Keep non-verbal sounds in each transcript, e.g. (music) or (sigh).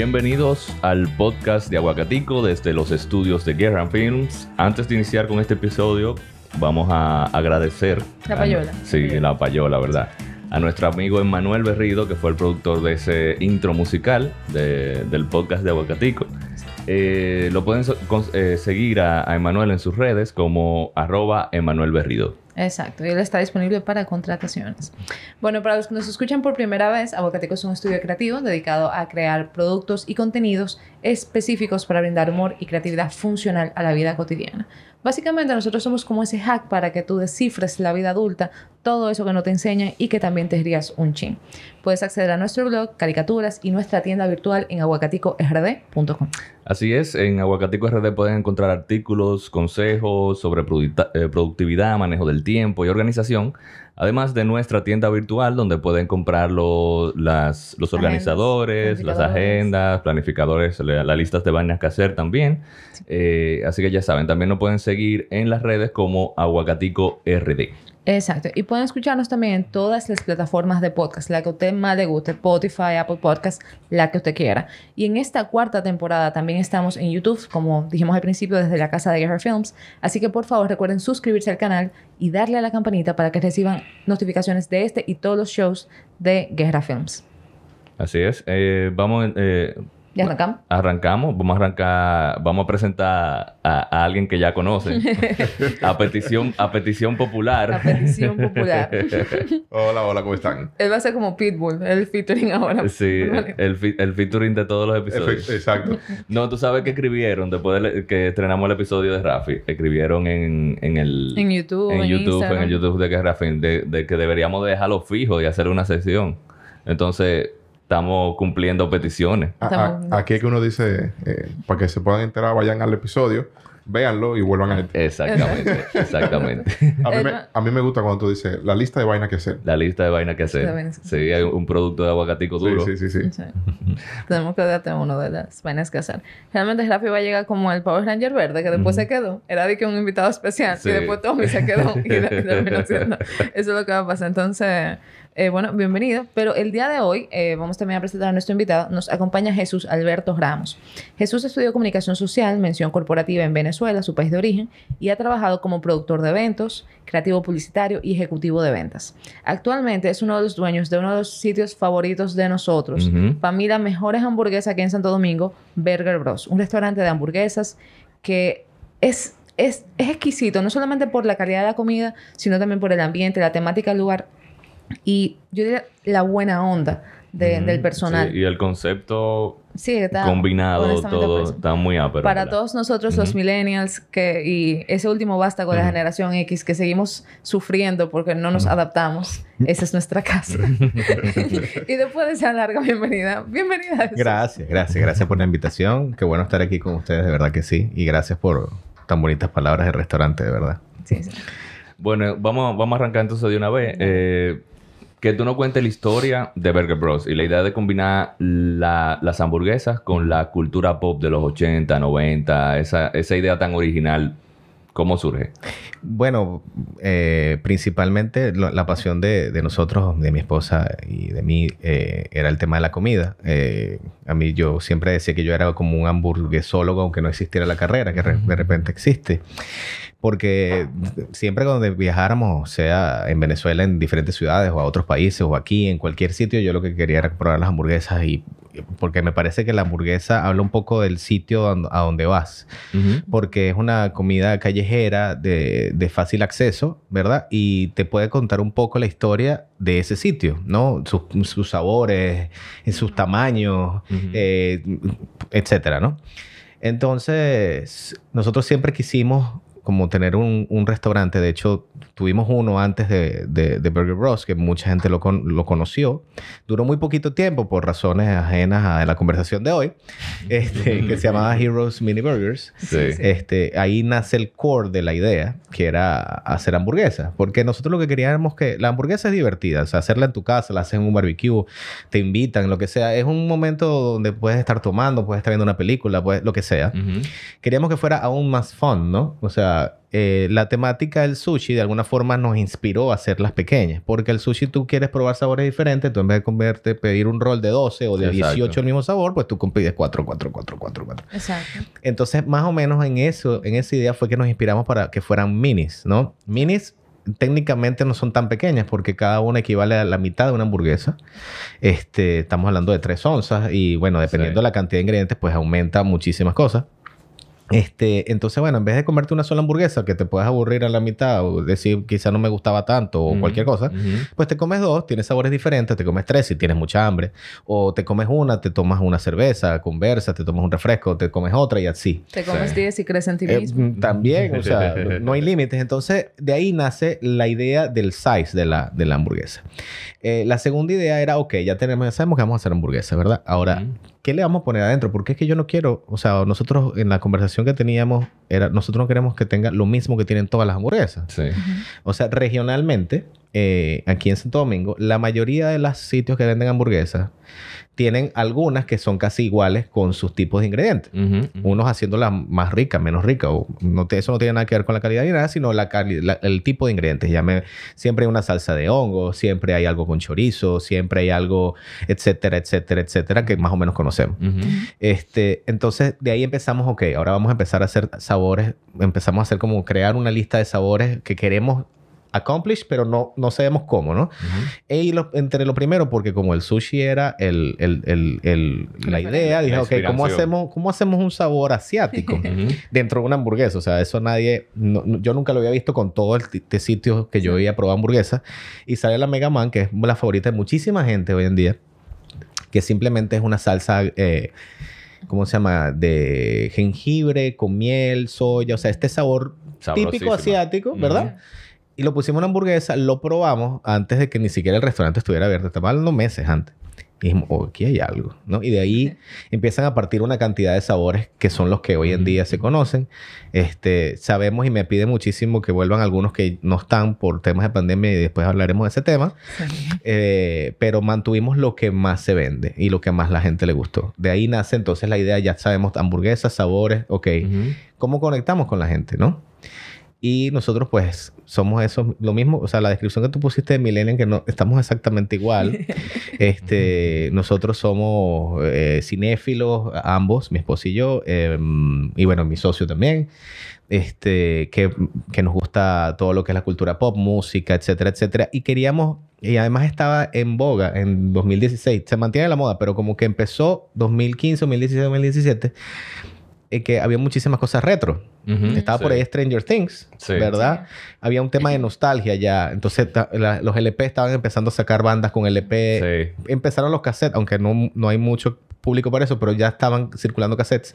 Bienvenidos al podcast de Aguacatico desde los estudios de Guerra Films. Antes de iniciar con este episodio, vamos a agradecer. La payola. sí, la payola, ¿verdad? A nuestro amigo Emanuel Berrido, que fue el productor de ese intro musical del podcast de Aguacatico. Eh, lo pueden eh, seguir a, a Emanuel en sus redes como arroba Emanuel Berrido. Exacto, y él está disponible para contrataciones. Bueno, para los que nos escuchan por primera vez, Aguacatico es un estudio creativo dedicado a crear productos y contenidos específicos para brindar humor y creatividad funcional a la vida cotidiana. Básicamente nosotros somos como ese hack para que tú descifres la vida adulta, todo eso que no te enseñan y que también te rías un chin. Puedes acceder a nuestro blog, caricaturas y nuestra tienda virtual en aguacaticord.com. Así es, en Aguacatico RD pueden encontrar artículos, consejos sobre eh, productividad, manejo del tiempo y organización, además de nuestra tienda virtual donde pueden comprar los organizadores, las agendas, planificadores, las listas de vainas que hacer también. Eh, así que ya saben, también nos pueden seguir en las redes como Aguacatico RD. Exacto. Y pueden escucharnos también en todas las plataformas de podcast, la que a usted más le guste, Spotify, Apple Podcast, la que usted quiera. Y en esta cuarta temporada también estamos en YouTube, como dijimos al principio, desde la casa de Guerra Films. Así que por favor recuerden suscribirse al canal y darle a la campanita para que reciban notificaciones de este y todos los shows de Guerra Films. Así es. Eh, vamos... Eh ¿Ya arrancamos? Arrancamos. Vamos a arrancar... Vamos a presentar a, alguien que ya conocen. (laughs) a petición... A petición popular. A petición popular. (laughs) hola, hola. ¿Cómo están? Él va a ser como Pitbull. El featuring ahora. Sí. El, el featuring de todos los episodios. Exacto. No, tú sabes que escribieron después de que estrenamos el episodio de Rafi. Escribieron en, en el... En YouTube. En, YouTube. En el YouTube de que Rafi. De, de que deberíamos dejarlo fijo y hacer una sesión. Entonces estamos cumpliendo peticiones. aquí es que uno dice, eh, para que se puedan enterar, vayan al episodio, véanlo y vuelvan a... Exactamente, exactamente. a, mí me, gusta cuando tú dices, la lista de vainas que hacer. La lista de vainas que hacer. Sí, hay un producto de aguacatico duro. Sí, sí, sí. Tenemos que darte uno de las vainas que hacer. Realmente Rafi va a llegar como el Power Ranger verde, que después se quedó. Era de que un invitado especial. Y después Tommy se quedó. y (laughs) Eso es lo que va a pasar. Entonces... Eh, bueno, bienvenido. Pero el día de hoy eh, vamos también a presentar a nuestro invitado. Nos acompaña Jesús Alberto Ramos. Jesús estudió comunicación social, mención corporativa en Venezuela, su país de origen, y ha trabajado como productor de eventos, creativo publicitario y ejecutivo de ventas. Actualmente es uno de los dueños de uno de los sitios favoritos de nosotros, familia Mejores Hamburguesas aquí en Santo Domingo, Burger Bros, un restaurante de hamburguesas que es es, es, exquisito, no solamente por la calidad de la comida, sino también por el ambiente, la temática del lugar y yo diría la buena onda del personal. y el concepto combinado, todo está muy ápero. Para todos nosotros, los millennials, que, y ese último basta con la generación X, que seguimos sufriendo porque no nos adaptamos, esa es nuestra casa. (laughs) y después de esa larga bienvenida, bienvenida. Gracias, gracias, gracias por la invitación. Qué bueno estar aquí con ustedes, de verdad que sí. Y gracias por tan bonitas palabras del restaurante, de verdad. Sí, sí. Bueno, vamos, vamos a arrancar entonces de una vez. Eh, que tú no cuentes la historia de Burger Bros. y la idea de combinar las hamburguesas con la cultura pop de los 80, 90, esa, esa idea tan original. ¿Cómo surge? Bueno, eh, principalmente la, pasión de, nosotros, de mi esposa y de mí, eh, era el tema de la comida. Eh, a mí yo siempre decía que yo era como un hamburguesólogo, aunque no existiera la carrera, que de repente existe porque siempre cuando viajáramos, sea en Venezuela, en diferentes ciudades o a otros países o aquí, en cualquier sitio, yo lo que quería era probar las hamburguesas y porque me parece que la hamburguesa habla un poco del sitio a donde vas, porque es una comida callejera de, fácil acceso, ¿verdad? Y te puede contar un poco la historia de ese sitio, ¿no? Sus, sabores, sus tamaños, eh, etcétera, ¿no? Entonces, nosotros siempre quisimos como tener un, un, restaurante. De hecho, tuvimos uno antes de, de, Burger Bros, que mucha gente lo, lo, conoció. Duró muy poquito tiempo por razones ajenas a la conversación de hoy, (laughs) este, que se llamaba Heroes Mini Burgers. Este, ahí nace el core de la idea, que era hacer hamburguesas. Porque nosotros lo que queríamos que la hamburguesa es divertida. O sea, hacerla en tu casa, la haces en un barbecue, te invitan, lo que sea. Es un momento donde puedes estar tomando, puedes estar viendo una película, pues, lo que sea. Queríamos que fuera aún más fun, ¿no? O sea, sea, eh, la temática del sushi de alguna forma nos inspiró a hacerlas pequeñas. Porque el sushi tú quieres probar sabores diferentes. Tú en vez de comerte, pedir un rol de 12 o de Exacto. 18 el mismo sabor, pues tú pides 4, 4, 4, 4, 4. Exacto. Entonces, más o menos en eso, en esa idea fue que nos inspiramos para que fueran minis, ¿no? Minis técnicamente no son tan pequeñas porque cada una equivale a la mitad de una hamburguesa. Este, estamos hablando de 3 onzas y bueno, dependiendo Sí. de la cantidad de ingredientes, pues aumenta muchísimas cosas. Este, entonces, bueno, en vez de comerte una sola hamburguesa que te puedes aburrir a la mitad o decir quizá no me gustaba tanto o cualquier cosa, pues te comes dos, tienes sabores diferentes, te comes tres si tienes mucha hambre, o te comes una, te tomas una cerveza, conversas, te tomas un refresco, te comes otra y así. Te comes Sí. 10 y crees en ti Eh, mismo. mm, también, o sea, (laughs) no- hay límites. Entonces, de ahí nace la idea del size de la, de la hamburguesa. Eh, la segunda idea era, ok, ya tenemos, ya sabemos que vamos a hacer hamburguesa, ¿verdad? Ahora. ¿qué le vamos a poner adentro? Porque es que yo no quiero, o sea, nosotros en la conversación que teníamos, era, nosotros no queremos que tenga lo mismo que tienen todas las hamburguesas. Sí. O sea, regionalmente, eh, aquí en Santo Domingo, la mayoría de los sitios que venden hamburguesas tienen algunas que son casi iguales con sus tipos de ingredientes. Ujú, ujú. Unos haciéndolas más ricas, menos ricas. O no te- eso no tiene nada que ver con la calidad ni nada, sino la cali- la- el tipo de ingredientes. Ya me- siempre hay una salsa de hongo, siempre hay algo con chorizo, siempre hay algo, etcétera, etcétera, etcétera, que más o menos conocemos. Este, entonces de ahí empezamos, ok, ahora vamos a empezar a hacer sabores, empezamos a hacer como crear una lista de sabores que queremos accomplish, pero no, no sabemos cómo, ¿no? Ujú. Y lo- entre lo primero, porque como el sushi era el, el- el- el- la idea, dije, La ok, ¿cómo hacemos, ¿cómo hacemos un sabor asiático Ujú. (laughs) dentro de una hamburguesa? O sea, eso nadie, no- yo nunca lo había visto con todo el t- de sitios que yo había probado hamburguesas. Y sale la Mega Man, que es la favorita de muchísima gente hoy en día, que simplemente es una salsa... eh, ¿Cómo se llama? De jengibre con miel, soya, o sea, este sabor típico asiático, ¿verdad? Y lo pusimos en una hamburguesa, lo probamos antes de que ni siquiera el restaurante estuviera abierto. Estaba hablando meses antes. Y dijimos, oh, aquí hay algo, ¿no? Y de ahí empiezan a partir una cantidad de sabores que son los que hoy en día se conocen. Este, sabemos y me pide muchísimo que vuelvan algunos que no están por temas de pandemia y después hablaremos de ese tema. Sí. Eh, pero mantuvimos lo que más se vende y lo que más la gente le gustó. De ahí nace entonces la idea, ya sabemos hamburguesas, sabores, ok. Ujú. ¿Cómo conectamos con la gente, no? Y nosotros, pues, somos eso, lo mismo, o sea, la descripción que tú pusiste de Millennium, que no, estamos exactamente igual. (laughs) este, nosotros somos eh, cinéfilos, ambos, mi esposo y yo, eh, y bueno, mi socio también, este, que, que nos gusta todo lo que es la cultura pop, música, etcétera, etcétera. Y queríamos, y además estaba en boga en 2016, se mantiene la moda, pero como que empezó 2015, 2016, 2017, eh, que había muchísimas cosas retro. Estaba por ahí Stranger Things, Sí. ¿verdad? Había un tema de nostalgia ya. Entonces, la- los LP estaban empezando a sacar bandas con LP. Sí. Empezaron los cassettes, aunque no, no hay mucho público para eso, pero ya estaban circulando cassettes.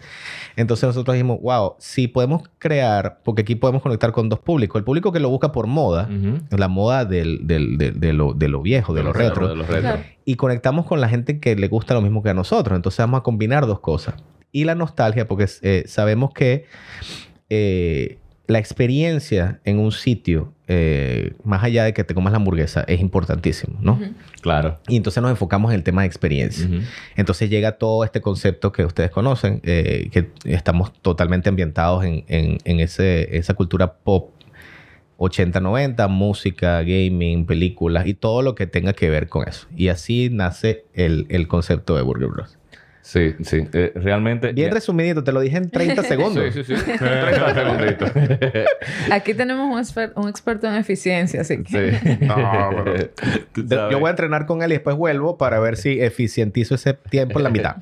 Entonces nosotros dijimos, wow, si podemos crear, porque aquí podemos conectar con dos públicos. El público que lo busca por moda, la moda del, del- de, de lo, de lo viejo, de, lo retro, De los retro. Claro. y conectamos con la gente que le gusta lo mismo que a nosotros. Entonces vamos a combinar dos cosas. Y la nostalgia, porque eh, sabemos que eh, la experiencia en un sitio, eh, más allá de que te comas la hamburguesa, es importantísimo, ¿no? Claro. Y entonces nos enfocamos en el tema de experiencia. Ujú. Entonces llega todo este concepto que ustedes conocen, eh, que estamos totalmente ambientados en, en- en ese, esa cultura pop 80-90, música, gaming, películas y todo lo que tenga que ver con eso. Y así nace el, el concepto de Burger Bros. Sí, sí. Eh, realmente. Bien ya- resumidito, te lo dije en 30 (laughs) segundos. Sí, sí, sí. 30 segunditos. (laughs) Aquí tenemos un, exper- un experto en eficiencia, así que... Sí. (laughs) No, pero-. Yo voy a entrenar con él y después vuelvo para ver si eficientizo ese tiempo en la mitad.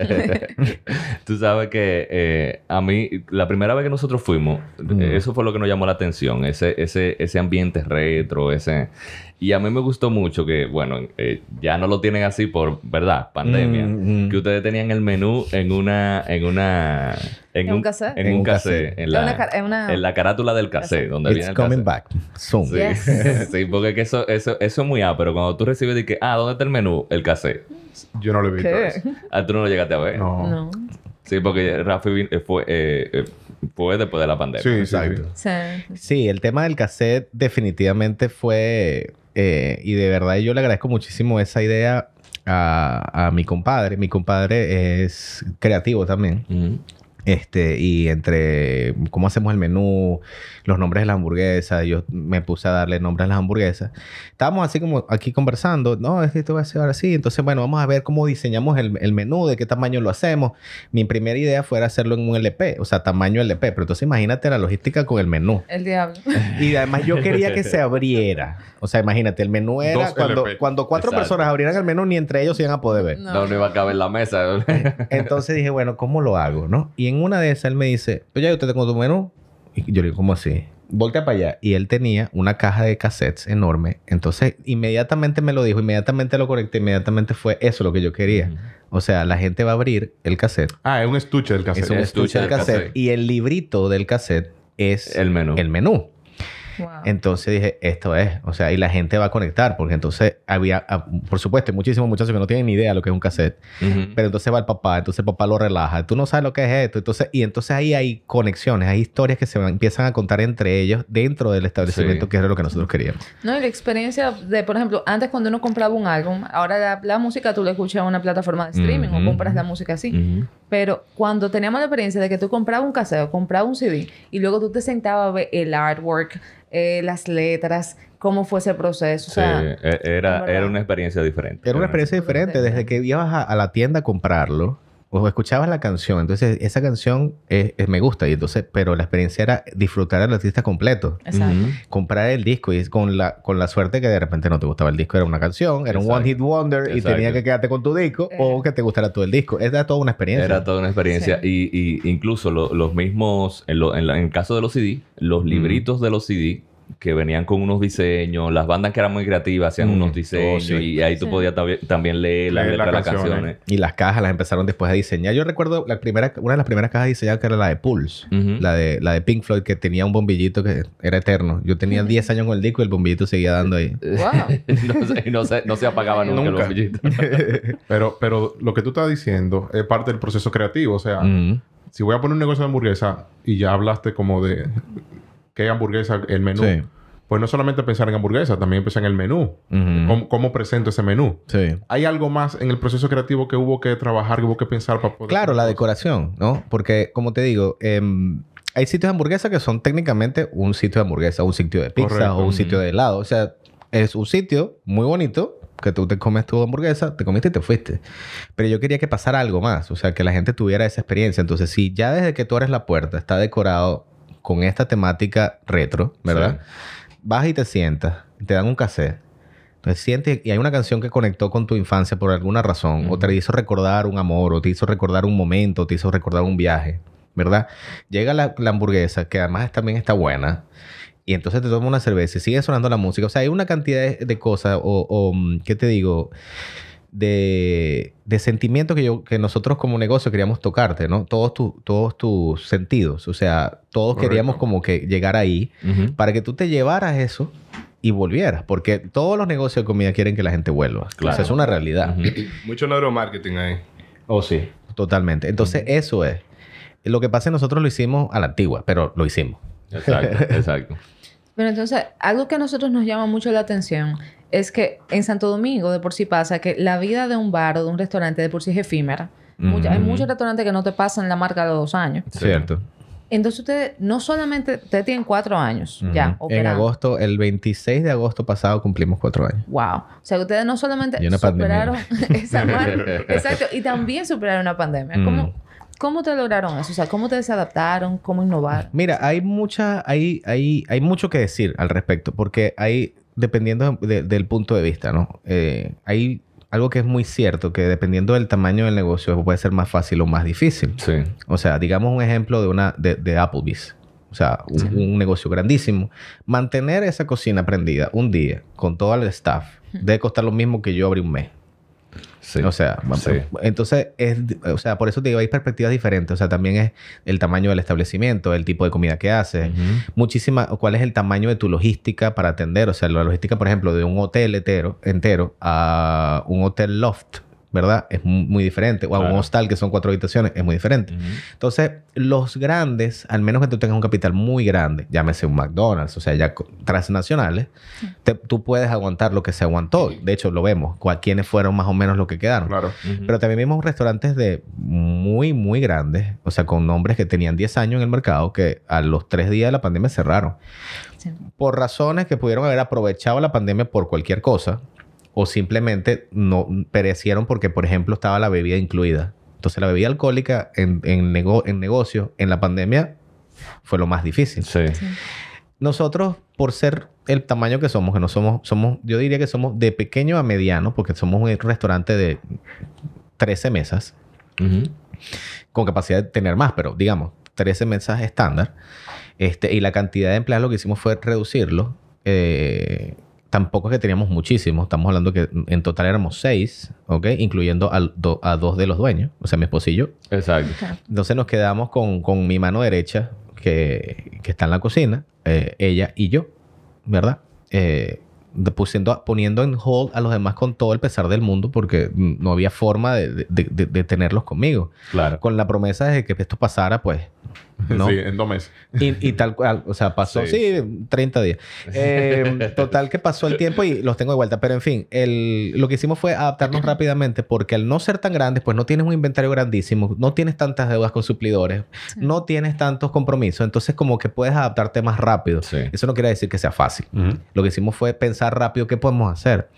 Tú sabes que eh, a mí, la primera vez que nosotros fuimos, Mm. eso fue lo que nos llamó la atención, ese, ese, ese ambiente retro, ese... Y a mí me gustó mucho que, bueno, eh, ya no lo tienen así por, ¿verdad? Pandemia. Mm, mm. Que ustedes tenían el menú en una... En una... ¿En un cassette? En, En un cassette. En En la, una ca- en una- en la carátula del cassette, donde viene It's el coming cassette. back soon. Sí. Yes. (laughs) sí, porque que eso, eso, eso es muy A, pero cuando tú recibes de que, ah, ¿dónde está el menú? El cassette. yo no lo he visto ¿Qué? eso. Ah, tú no lo llegaste a ver. No. No. Sí, porque Rafi eh, fue, eh, eh, fue después de la pandemia. Sí, sí, Exacto. sí. Sí. Sí, el tema del cassette definitivamente fue... eh, y de verdad yo le agradezco muchísimo esa idea a, a mi compadre. Mi compadre es creativo también. Este, y entre cómo hacemos el menú, los nombres de las hamburguesas, yo me puse a darle nombres a las hamburguesas. Estábamos así como aquí conversando, no, es que esto va a ser así. Entonces, bueno, vamos a ver cómo diseñamos el, el, menú, de qué tamaño lo hacemos. Mi primera idea fue hacerlo en un LP, o sea, tamaño LP. Pero entonces imagínate la logística con el menú. El diablo. Y además yo quería que se abriera. O sea, imagínate, el menú era cuando, cuando cuatro personas abrieran el menú, ni entre ellos iban a poder ver. No, no, iba a caber la mesa. entonces dije, bueno, ¿cómo lo hago? ¿no? Y en una de esas él me dice, oye, ¿usted tengo tu menú? Y yo le digo, ¿cómo así? Voltea para allá. Y él tenía una caja de cassettes enorme. Entonces, inmediatamente me lo dijo, inmediatamente lo conecté, inmediatamente fue eso lo que yo quería. O sea, la gente va a abrir el cassette. Ah, es un estuche del cassette. Es un estuche, del cassette. Y el librito del cassette es el menú. El menú. Entonces dije, esto es, o sea, y la gente va a conectar, porque entonces había, ah, por supuesto, muchísimos muchachos que no tienen ni idea de lo que es un cassette, pero entonces va el papá, entonces el papá lo relaja, tú no sabes lo que es esto, entonces, y entonces ahí hay conexiones, hay historias que se empiezan a contar entre ellos dentro del establecimiento, que era lo que nosotros queríamos. No, y la experiencia de, por ejemplo, antes cuando uno compraba un álbum, ahora la, música tú la escuchas en una plataforma de streaming o compras la música así, pero cuando teníamos la experiencia de que tú comprabas un cassette o comprabas un CD y luego tú te sentabas a ver el artwork, eh, las letras, cómo fue ese proceso. sí, e-, era, era una experiencia diferente. Era una experiencia diferente. Desde que ibas a la tienda a comprarlo, o escuchabas la canción, entonces esa canción me gusta y entonces, pero la experiencia era disfrutar al artista completo. Exacto. Comprar el disco y con la, con la suerte que de repente no te gustaba el disco, era una canción, era un one hit wonder y tenía que quedarte con tu disco o eh. que te gustara todo el disco. Era toda una experiencia. Era toda una experiencia y, y, incluso los mismos, en, en, el caso de los CD, los libritos de los CD que venían con unos diseños, las bandas que eran muy creativas hacían mm. unos oh, diseños y ahí tú podías también leer las letras de las canciones. Y las cajas las empezaron después a diseñar. Yo recuerdo la primera, una de las primeras cajas diseñadas que era la de Pulse, la, de, la de Pink Floyd que tenía un bombillito que era eterno. Yo tenía 10 años con el disco y el bombillito seguía dando ahí. (laughs) y (laughs) no se, no se apagaba nunca, el bombillito. (laughs) pero, pero lo que tú estás diciendo es parte del proceso creativo. O sea, si voy a poner un negocio de hamburguesa y ya hablaste como de qué hamburguesa, el menú. Pues no solamente pensar en hamburguesa, también pensar en el menú. ¿Cómo, presento ese menú? Sí. ¿Hay algo más en el proceso creativo que hubo que trabajar, que hubo que pensar para poder... Claro, la decoración, ¿no? Porque, como te digo, em, hay sitios de hamburguesa que son técnicamente un sitio de hamburguesa, un sitio de pizza o un sitio de helado. O sea, es un sitio muy bonito que tú te comes tu hamburguesa, te comiste y te fuiste. Pero yo quería que pasara algo más, o sea, que la gente tuviera esa experiencia. Entonces, si ya desde que tú eres la puerta está decorado con esta temática retro, ¿verdad? Vas y te sientas, te dan un cassette. Entonces sientes y hay una canción que conectó con tu infancia por alguna razón, o te hizo recordar un amor, o te hizo recordar un momento, o te hizo recordar un viaje, ¿verdad? Llega la, hamburguesa, que además también está buena, y entonces te tomas una cerveza y sigue sonando la música. O sea, hay una cantidad de, cosas, o, o, ¿qué te digo? De, de sentimiento que, yo, que nosotros como negocio queríamos tocarte, ¿no? Todos, todos tus sentidos. O sea, todos queríamos como que llegar ahí para que tú te llevaras eso y volvieras. Porque todos los negocios de comida quieren que la gente vuelva. Claro. O sea, es una realidad. Mucho neuromarketing ahí. Oh, sí. Totalmente. Entonces, eso es. Lo que pasa es que nosotros lo hicimos a la antigua, pero lo hicimos. Exacto, (laughs) exacto. Pero entonces, algo que a nosotros nos llama mucho la atención es que en Santo Domingo de por sí pasa que la vida de un bar o de un restaurante de por sí es efímera. hay muchos restaurantes que no te pasan la marca de los dos años. Cierto. Entonces ustedes no solamente, ustedes tienen cuatro años ya En agosto, el 26 de agosto pasado cumplimos cuatro años. Wow. O sea, ustedes no solamente superaron (laughs) esa marca. exacto. Y también superaron una pandemia. ¿Cómo, ¿Cómo te lograron eso? O sea, ¿cómo te desadaptaron? ¿Cómo innovar? Mira, hay mucha, hay, hay, hay mucho que decir al respecto, porque hay, dependiendo del punto de vista, ¿no? Eh, hay algo que es muy cierto, que dependiendo del tamaño del negocio puede ser más fácil o más difícil. Sí. O sea, digamos un ejemplo de una de, de Applebee's. O sea, un, negocio grandísimo. Mantener esa cocina prendida un día con todo el staff debe costar lo mismo que yo abrir un mes. O sea, entonces, es, o sea, por eso te digo, hay perspectivas diferentes. O sea, también es el tamaño del establecimiento, el tipo de comida que haces, muchísima, cuál es el tamaño de tu logística para atender. O sea, la logística, por ejemplo, de un hotel entero, entero a un hotel loft ¿verdad? Es muy, diferente. O a un hostal que son cuatro habitaciones, es muy diferente. Entonces, los grandes, al menos que tú tengas un capital muy grande, llámese un McDonald's, o sea, ya transnacionales, tú puedes aguantar lo que se aguantó. De hecho, lo vemos. Quiénes fueron más o menos los que quedaron. Claro. Pero también vimos restaurantes de muy, muy grandes, o sea, con nombres que tenían 10 años en el mercado, que a los tres días de la pandemia cerraron. Por razones que pudieron haber aprovechado la pandemia por cualquier cosa, o simplemente no perecieron porque, por ejemplo, estaba la bebida incluida. Entonces, la bebida alcohólica en, en, en negocio, en la pandemia, fue lo más difícil. Sí. Nosotros, por ser el tamaño que somos, que no somos, somos, yo diría que somos de pequeño a mediano, porque somos un restaurante de 13 mesas, con capacidad de tener más, pero digamos, 13 mesas estándar. Este, y la cantidad de empleados lo que hicimos fue reducirlo. Eh, tampoco es que teníamos muchísimos. Estamos hablando que en total éramos seis, ¿ok? Incluyendo a dos de los dueños, o sea, mi esposillo. Exacto. Entonces nos quedamos con, con mi mano derecha, que, que, está en la cocina, eh, ella y yo, ¿verdad? Eh, pusiendo, poniendo en hold a los demás con todo el pesar del mundo porque no había forma de, de, de tenerlos conmigo. Claro. Con la promesa de que esto pasara, pues (laughs) Sí, en dos meses. Y, tal cual, o sea, pasó, sí, 30 días. Eh, (laughs) total que pasó el tiempo y los tengo de vuelta. Pero en fin, el, lo que hicimos fue adaptarnos (clears throat) rápidamente porque al no ser tan grandes, pues no tienes un inventario grandísimo, no tienes tantas deudas con suplidores, no tienes tantos compromisos, entonces como que puedes adaptarte más rápido. Eso no quiere decir que sea fácil. Lo que hicimos fue pensar rápido qué podemos hacer.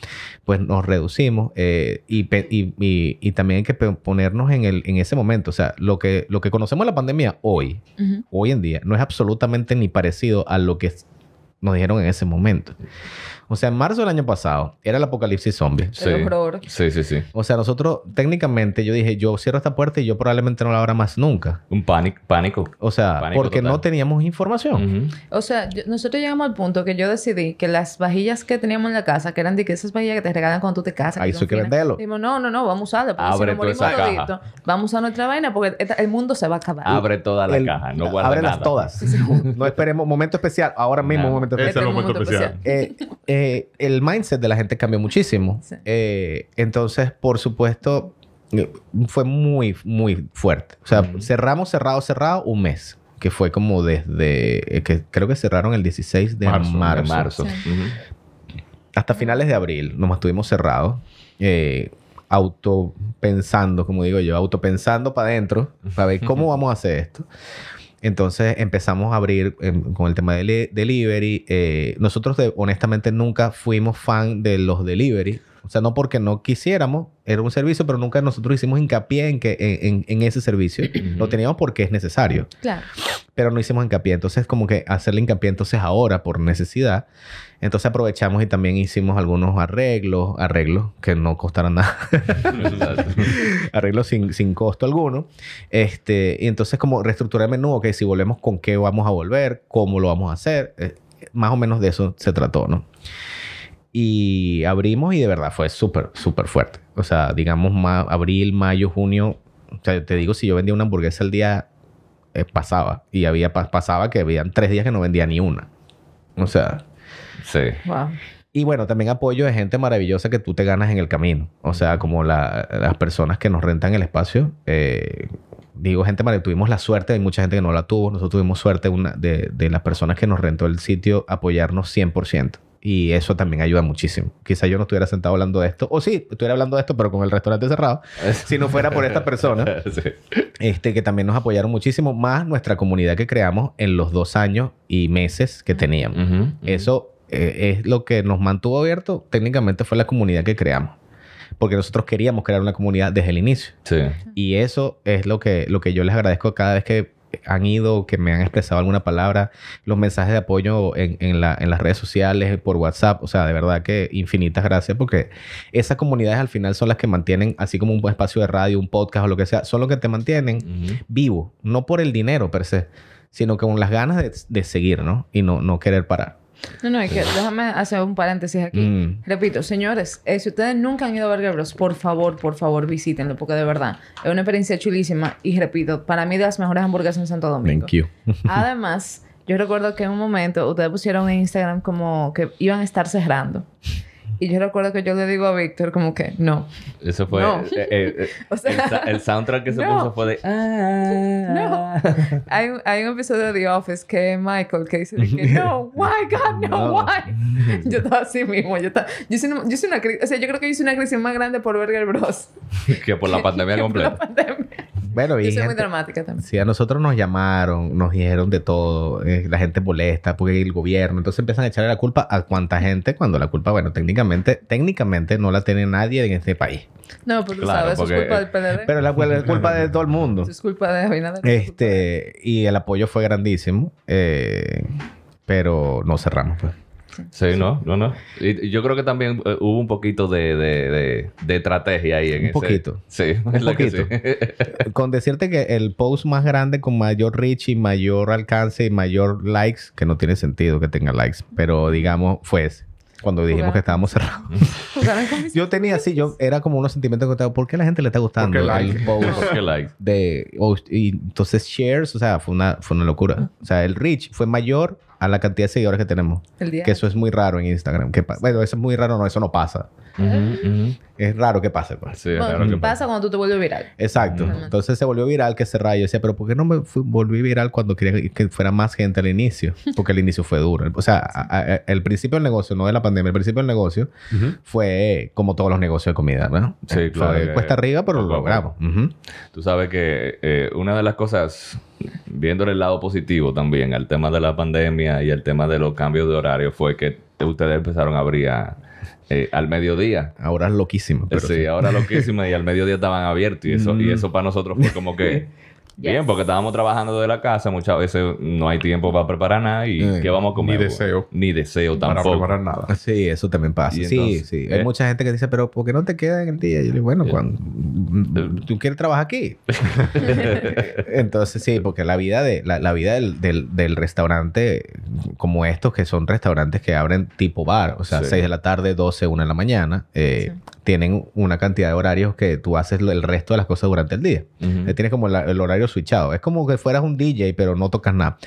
Pues nos reducimos eh, y, y, y, también hay que ponernos en, el, en ese momento. O sea, lo que, lo que conocemos la pandemia hoy, hoy en día no es absolutamente ni parecido a lo que nos dijeron en ese momento. O sea, en marzo del año pasado era el apocalipsis zombie. Sí. sí, sí, sí. O sea, nosotros técnicamente yo dije, yo cierro esta puerta y yo probablemente no la abra más nunca. Un pánico. pánico. O sea, porque no teníamos información. O sea, nosotros llegamos al punto que yo decidí que las vajillas que teníamos en la casa, que eran de que esas vajillas que te regalan cuando tú te casas. Ahí hay que venderlo. Dijimos, no, no, no, vamos a usarlo. Porque Abre si nos morimos vamos a usar nuestra vaina porque el mundo se va a acabar. Abre toda la caja, no guarda Ábrelas todas. no esperemos momento especial. Ahora mismo, momento especial. Ese es el momento, especial. Eh, eh, el mindset de la gente cambió muchísimo. Eh, entonces, por supuesto, eh, fue muy, muy fuerte. O sea, cerramos, cerrado, cerrado un mes. Que fue como desde... Eh, que creo que cerraron el 16 de marzo. Hasta finales de abril nos estuvimos cerrados. auto pensando, como digo yo, auto pensando para adentro, para ver cómo (laughs) vamos a hacer esto. Entonces empezamos a abrir em, con el tema de delivery. Eh, nosotros honestamente nunca fuimos fan de los delivery. O sea, no porque no quisiéramos, era un servicio, pero nunca nosotros hicimos hincapié en, que, en, en ese servicio. (clears throat) Lo teníamos porque es necesario. Claro. Pero no hicimos hincapié. Entonces, como que hacerle hincapié entonces ahora por necesidad. Entonces aprovechamos y también hicimos algunos arreglos, arreglos que no costaran nada. (laughs) arreglos sin, sin, costo alguno. Este, y entonces como reestructurar el menú, ok, si volvemos con qué vamos a volver, cómo lo vamos a hacer. Eh, más o menos de eso se trató, ¿no? Y abrimos y de verdad fue súper, súper fuerte. O sea, digamos, abril, mayo, junio. O sea, te digo, si yo vendía una hamburguesa al día, eh, pasaba. Y había pasaba que habían tres días que no vendía ni una. O sea. Sí. Wow. Y bueno, también apoyo de gente maravillosa que tú te ganas en el camino. O sea, como las personas que nos rentan el espacio. Eh, digo gente maravillosa. Tuvimos la suerte, hay mucha gente que no la tuvo. Nosotros tuvimos suerte una, de, de las personas que nos rentó el sitio apoyarnos 100%. Y eso también ayuda muchísimo. Quizá yo no estuviera sentado hablando de esto. O sí, estuviera hablando de esto, pero con el restaurante cerrado. (laughs) si no fuera por esta persona. (laughs) este, que también nos apoyaron muchísimo. Más nuestra comunidad que creamos en los dos años y meses que teníamos. Eso eh, es lo que nos mantuvo abierto. Técnicamente fue la comunidad que creamos. Porque nosotros queríamos crear una comunidad desde el inicio. Sí. Y eso es lo que, lo que yo les agradezco cada vez que han ido, que me han expresado alguna palabra, los mensajes de apoyo en, en, la, en las redes sociales, por WhatsApp. O sea, de verdad que infinitas gracias porque esas comunidades al final son las que mantienen, así como un buen espacio de radio, un podcast o lo que sea, son los que te mantienen vivo. No por el dinero per se, sino con las ganas de, de seguir, ¿no? Y no, no querer parar. No, no, es que déjame hacer un paréntesis aquí. Mm. Repito, señores, eh, si ustedes nunca han ido a Burger Bros, por favor, por favor, visítenlo, porque de verdad es una experiencia chulísima. Y repito, para mí de las mejores hamburguesas en Santo Domingo. Thank you. (laughs) Además, yo recuerdo que en un momento ustedes pusieron en Instagram como que iban a estar cerrando. Y yo recuerdo que yo le digo a Víctor como que no. Eso fue... No. eh, eh, eh, (laughs) O sea, el, el soundtrack que se no. puso fue de... Ah, No. Hay, un- hay un episodio de The Office que Michael que dice de que no, why God, no, No. why. (laughs) Yo estaba así mismo, yo estaba, yo hice una, yo hice una o sea, yo creo que yo hice una crisis más grande por Burger Bros. (laughs) que por la pandemia que por la completa. pandemia. Bueno, y Yo soy muy gente- dramática también. Sí, a nosotros nos llamaron, nos dijeron de todo, eh, la gente molesta porque el gobierno, entonces empiezan a echarle la culpa a cuánta gente cuando la culpa, bueno, técnicamente, técnicamente no la tiene nadie en este país. No, pero tú Claro, sabes, eso porque- es culpa del PLD. Pero la es culpa de todo el mundo. Es culpa de Abinader. Este, y el apoyo fue grandísimo, eh, pero no cerramos, pues. Sí, no, no, no. Y yo creo que también eh, hubo un poquito de, de, de, de estrategia ahí en Un ese... poquito. Sí, (laughs) ¿verdad que poquito. sí? Con decirte que el post más grande con mayor reach y mayor alcance y mayor likes, que no tiene sentido que tenga likes, pero digamos fue ese. Cuando dijimos Jugar. que estábamos cerrados. (laughs) Yo tenía así, yo era como unos sentimientos que ¿por qué a la gente le está gustando ¿Por qué el like? post (laughs) ¿Por qué likes? de o- y entonces shares, o sea, fue una fue una locura. O sea, el reach fue mayor a la cantidad de seguidores que tenemos, El día. que eso es muy raro en Instagram. Que bueno, eso es muy raro, no, eso no pasa. Es raro que pase, pues. Sí, es Bueno, raro que pasa cuando tú te vuelves viral. Exacto. Entonces se volvió viral que ese rayo. Yo decía, pero ¿por qué no me fui- volví viral cuando quería que fuera más gente al inicio? (laughs) Porque el inicio fue duro. O sea, a- a- el principio del negocio, no de la pandemia, el principio del negocio fue como todos los negocios de comida, ¿no? Sí, Fue claro que- cuesta arriba, pero lo logramos. Tú sabes que eh, una de las cosas, viéndole el lado positivo también al tema de la pandemia y al tema de los cambios de horario, fue que ustedes empezaron a abrir a- eh, al mediodía. Ahora es loquísimo. Pero sí, sí. ahora loquísima y al mediodía estaban abiertos y eso, y Mm. eso para nosotros fue como que (laughs) bien, porque estábamos trabajando de la casa, muchas veces no hay tiempo para preparar nada y Eh, ¿qué vamos a comer? ni deseo. Ni deseo Para tampoco. preparar nada. Ah, Sí, eso también pasa. Sí, entonces, sí. ¿eh? Hay mucha gente que dice, pero ¿por qué no te quedas en el día? Y yo le digo, bueno, Eh. cuando tú quieres trabajar aquí. (laughs) Entonces, sí, porque la vida de la, la vida del, del, del restaurante como estos, que son restaurantes que abren tipo bar, o sea, Sí. 6 de la tarde, 12, 1 de la mañana, eh, Sí. tienen una cantidad de horarios que tú haces el resto de las cosas durante el día. Eh, Tienes como la- el horario switchado. Es como que fueras un DJ, pero no tocas nada.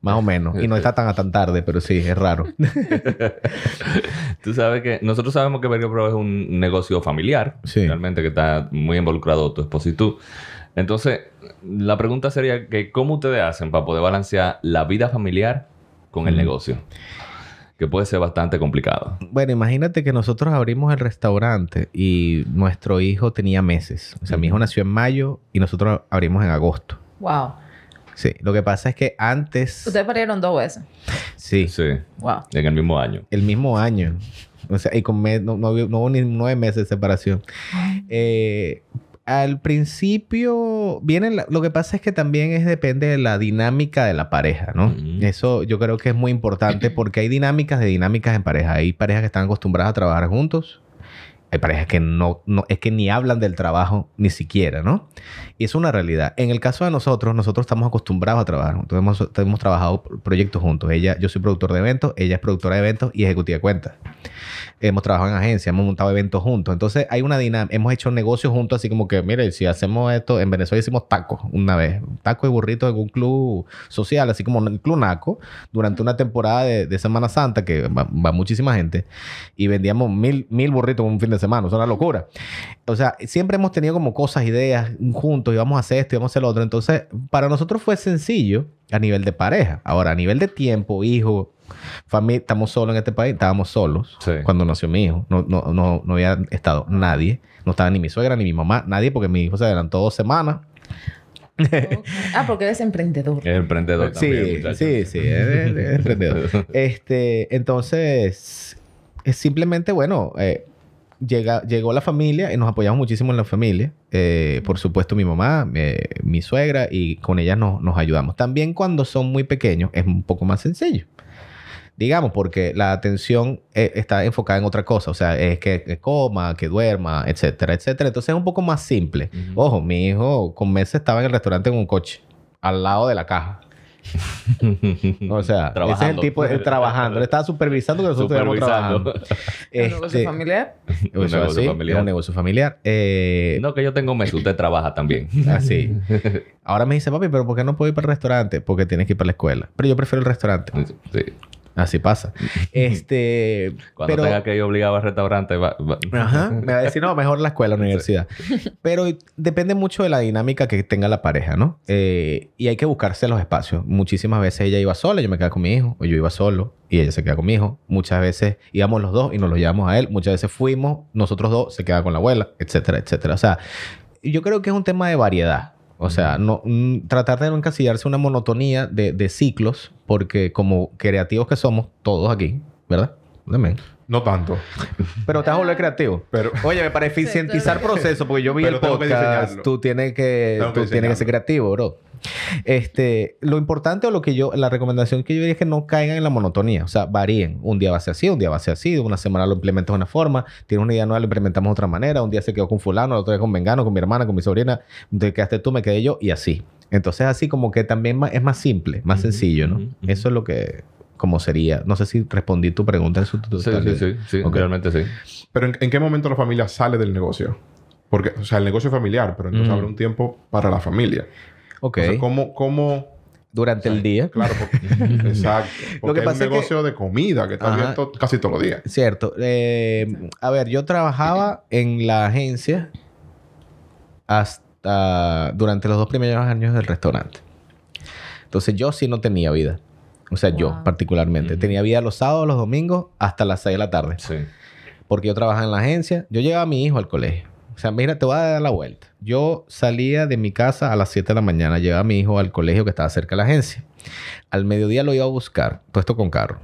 Más o menos. Y no está tan a tan tarde, pero sí, es raro. (laughs) Tú sabes que nosotros sabemos que Burger Pro es un negocio familiar, Sí. realmente que está muy involucrado tu esposo y tú. Entonces, la pregunta sería que ¿cómo ustedes hacen para poder balancear la vida familiar con el negocio? Que puede ser bastante complicado. Bueno, imagínate que nosotros abrimos el restaurante y nuestro hijo tenía meses. O sea, mi hijo nació en mayo y nosotros abrimos en agosto. Wow. Sí, lo que pasa es que antes... Ustedes parieron dos veces. Sí, Sí, Wow. en el mismo año. el mismo año. O sea, y con me- no, no, no hubo ni nueve meses de separación. Eh, al principio viene la- lo que pasa es que también es depende de la dinámica de la pareja, ¿no? Ujú. Eso yo creo que es muy importante (clears throat) porque hay dinámicas de dinámicas en pareja. Hay parejas que están acostumbradas a trabajar juntos. Hay parejas que no, no es que ni hablan del trabajo ni siquiera, ¿no? Y es una realidad. En el caso de nosotros, nosotros estamos acostumbrados a trabajar juntos. Hemos, hemos trabajado proyectos juntos. Ella, yo soy productor de eventos, ella es productora de eventos y ejecutiva de cuentas hemos trabajado en agencia, hemos montado eventos juntos. Entonces hay una dinámica, hemos hecho negocios juntos, así como que, mire, si hacemos esto, en Venezuela hicimos tacos una vez, tacos y burritos en un club social, así como el Club Naco, durante una temporada de, de Semana Santa, que va, va muchísima gente, y vendíamos mil, mil burritos en un fin de semana, es una locura. O sea, siempre hemos tenido como cosas, ideas juntos, y vamos a hacer esto, y vamos a hacer lo otro. Entonces, para nosotros fue sencillo a nivel de pareja. Ahora, a nivel de tiempo, hijo, familia, estamos solos en este país, estábamos solos Sí. cuando nació mi hijo. No, no, no, no había estado nadie. No estaba ni mi suegra ni mi mamá, nadie, porque mi hijo se adelantó dos semanas. Ah, porque eres emprendedor. Es emprendedor también, Sí, sí, sí, es, es- (laughs) es emprendedor. Este, entonces, es simplemente, bueno, eh, llega, llegó la familia y nos apoyamos muchísimo en la familia. Eh, por supuesto, mi mamá, eh, mi suegra, y con ellas nos, nos ayudamos. También cuando son muy pequeños es un poco más sencillo. Digamos, porque la atención eh, está enfocada en otra cosa. O sea, es que, coma, que duerma, etcétera, etcétera. Entonces es un poco más simple. Ojo, mi hijo con meses estaba en el restaurante en un coche, al lado de la caja. (laughs) O sea, ese es el tipo de, trabajando. Él estaba supervisando que nosotros Supervisando. trabajando. (laughs) ¿Un negocio Este, familiar? Un negocio así, familiar. Un negocio familiar. Eh, No, que yo tengo un mes, usted trabaja también. (laughs) Así. Ahora me dice, papi, pero ¿por qué no puedo ir para el restaurante? Porque tienes que ir para la escuela. Pero yo prefiero el restaurante. Sí. Así pasa. (laughs) Este. Cuando pero... tenga que ir obligado al restaurante, va, Ajá. (laughs) Me va a decir, no, mejor la escuela, la universidad. Pero depende mucho de la dinámica que tenga la pareja, ¿no? Eh, y hay que buscarse los espacios. Muchísimas veces ella iba sola, yo me quedaba con mi hijo, o yo iba solo y ella se queda con mi hijo. Muchas veces íbamos los dos y nos los llevamos a él. Muchas veces fuimos, nosotros dos se queda con la abuela, etcétera, etcétera. O sea, yo creo que es un tema de variedad. O sea, no, tratar de no encasillarse una monotonía de, de, ciclos, porque como creativos que somos, todos aquí, ¿verdad? Amén. No tanto. Pero te vas a volver creativo. Pero, (laughs) Oye, para eficientizar proceso, porque yo vi el podcast, tú tienes que, tú tienes que ser creativo, bro. Este, lo importante o lo que yo, la recomendación que yo diría es que no caigan en la monotonía, o sea, varíen. Un día va a ser así, un día va a ser así, una semana lo implementas de una forma, tienes una idea nueva, lo implementamos de otra manera, un día se quedó con fulano, el otro día con Vengano, con mi hermana, con mi sobrina, te quedaste tú, me quedé yo y así. Entonces, así como que también es más simple, más sencillo, ¿no? Eso es lo que, como sería. No sé si respondí tu pregunta en su Sí, sí, sí, sí. realmente sí. Pero ¿en, qué momento la familia sale del negocio? Porque, o sea, el negocio es familiar, pero entonces habrá un tiempo para la familia. Ok. O sea, ¿cómo, cómo durante el día. Claro, porque, (laughs) exacto. Porque es un negocio de comida que está abierto casi todos los días. Cierto. Eh, a ver, yo trabajaba en la agencia hasta durante los dos primeros años del restaurante. Entonces yo sí no tenía vida. O sea, yo particularmente. Tenía vida los sábados, los domingos, hasta las 6 de la tarde. Sí. Porque yo trabajaba en la agencia. Yo llevaba a mi hijo al colegio. O sea, mira, te voy a dar la vuelta. Yo salía de mi casa a las 7 de la mañana, llevaba a mi hijo al colegio que estaba cerca de la agencia. Al mediodía lo iba a buscar, todo esto con carro.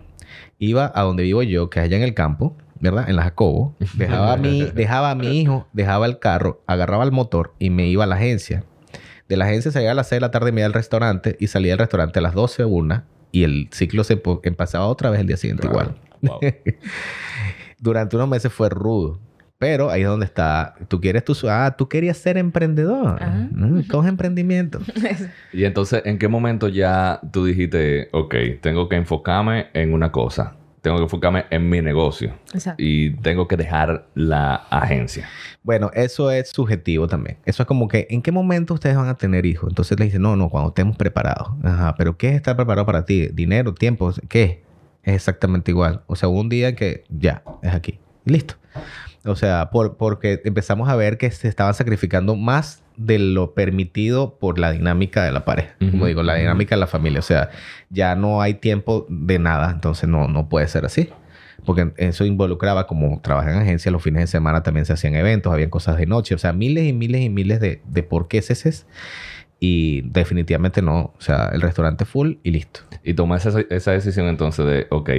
Iba a donde vivo yo, que es allá en el campo, ¿verdad? En la Jacobo. Dejaba a mi, (laughs) dejaba a mi hijo, dejaba el carro, agarraba el motor y me iba a la agencia. De la agencia salía a las 6 de la tarde y media al restaurante y salía del restaurante a las 12 o 1 y el ciclo se empezaba otra vez el día siguiente igual. (laughs) Durante unos meses fue rudo. Pero ahí es donde está. Tú quieres tu. Ah, tú querías ser emprendedor. Ah. Mm, coge emprendimiento. (laughs) y entonces, ¿en qué momento ya tú dijiste, ok, tengo que enfocarme en una cosa? Tengo que enfocarme en mi negocio. Exacto. Y tengo que dejar la agencia. Bueno, eso es subjetivo también. Eso es como que, ¿en qué momento ustedes van a tener hijos? Entonces le dicen, no, no, cuando estemos preparados. Ajá, pero ¿qué es estar preparado para ti? ¿Dinero? ¿Tiempo? ¿Qué? Es exactamente igual. O sea, un día que ya, es aquí. Listo. O sea, por, porque empezamos a ver que se estaban sacrificando más de lo permitido por la dinámica de la pareja. Como digo, la dinámica de la familia. O sea, ya no hay tiempo de nada. Entonces no, no puede ser así. Porque eso involucraba, como trabajé en agencia, los fines de semana también se hacían eventos, habían cosas de noche. O sea, miles y miles y miles de, de por qué es Y definitivamente no. O sea, el restaurante full y listo. Y tomé esa, esa decisión entonces de, ok,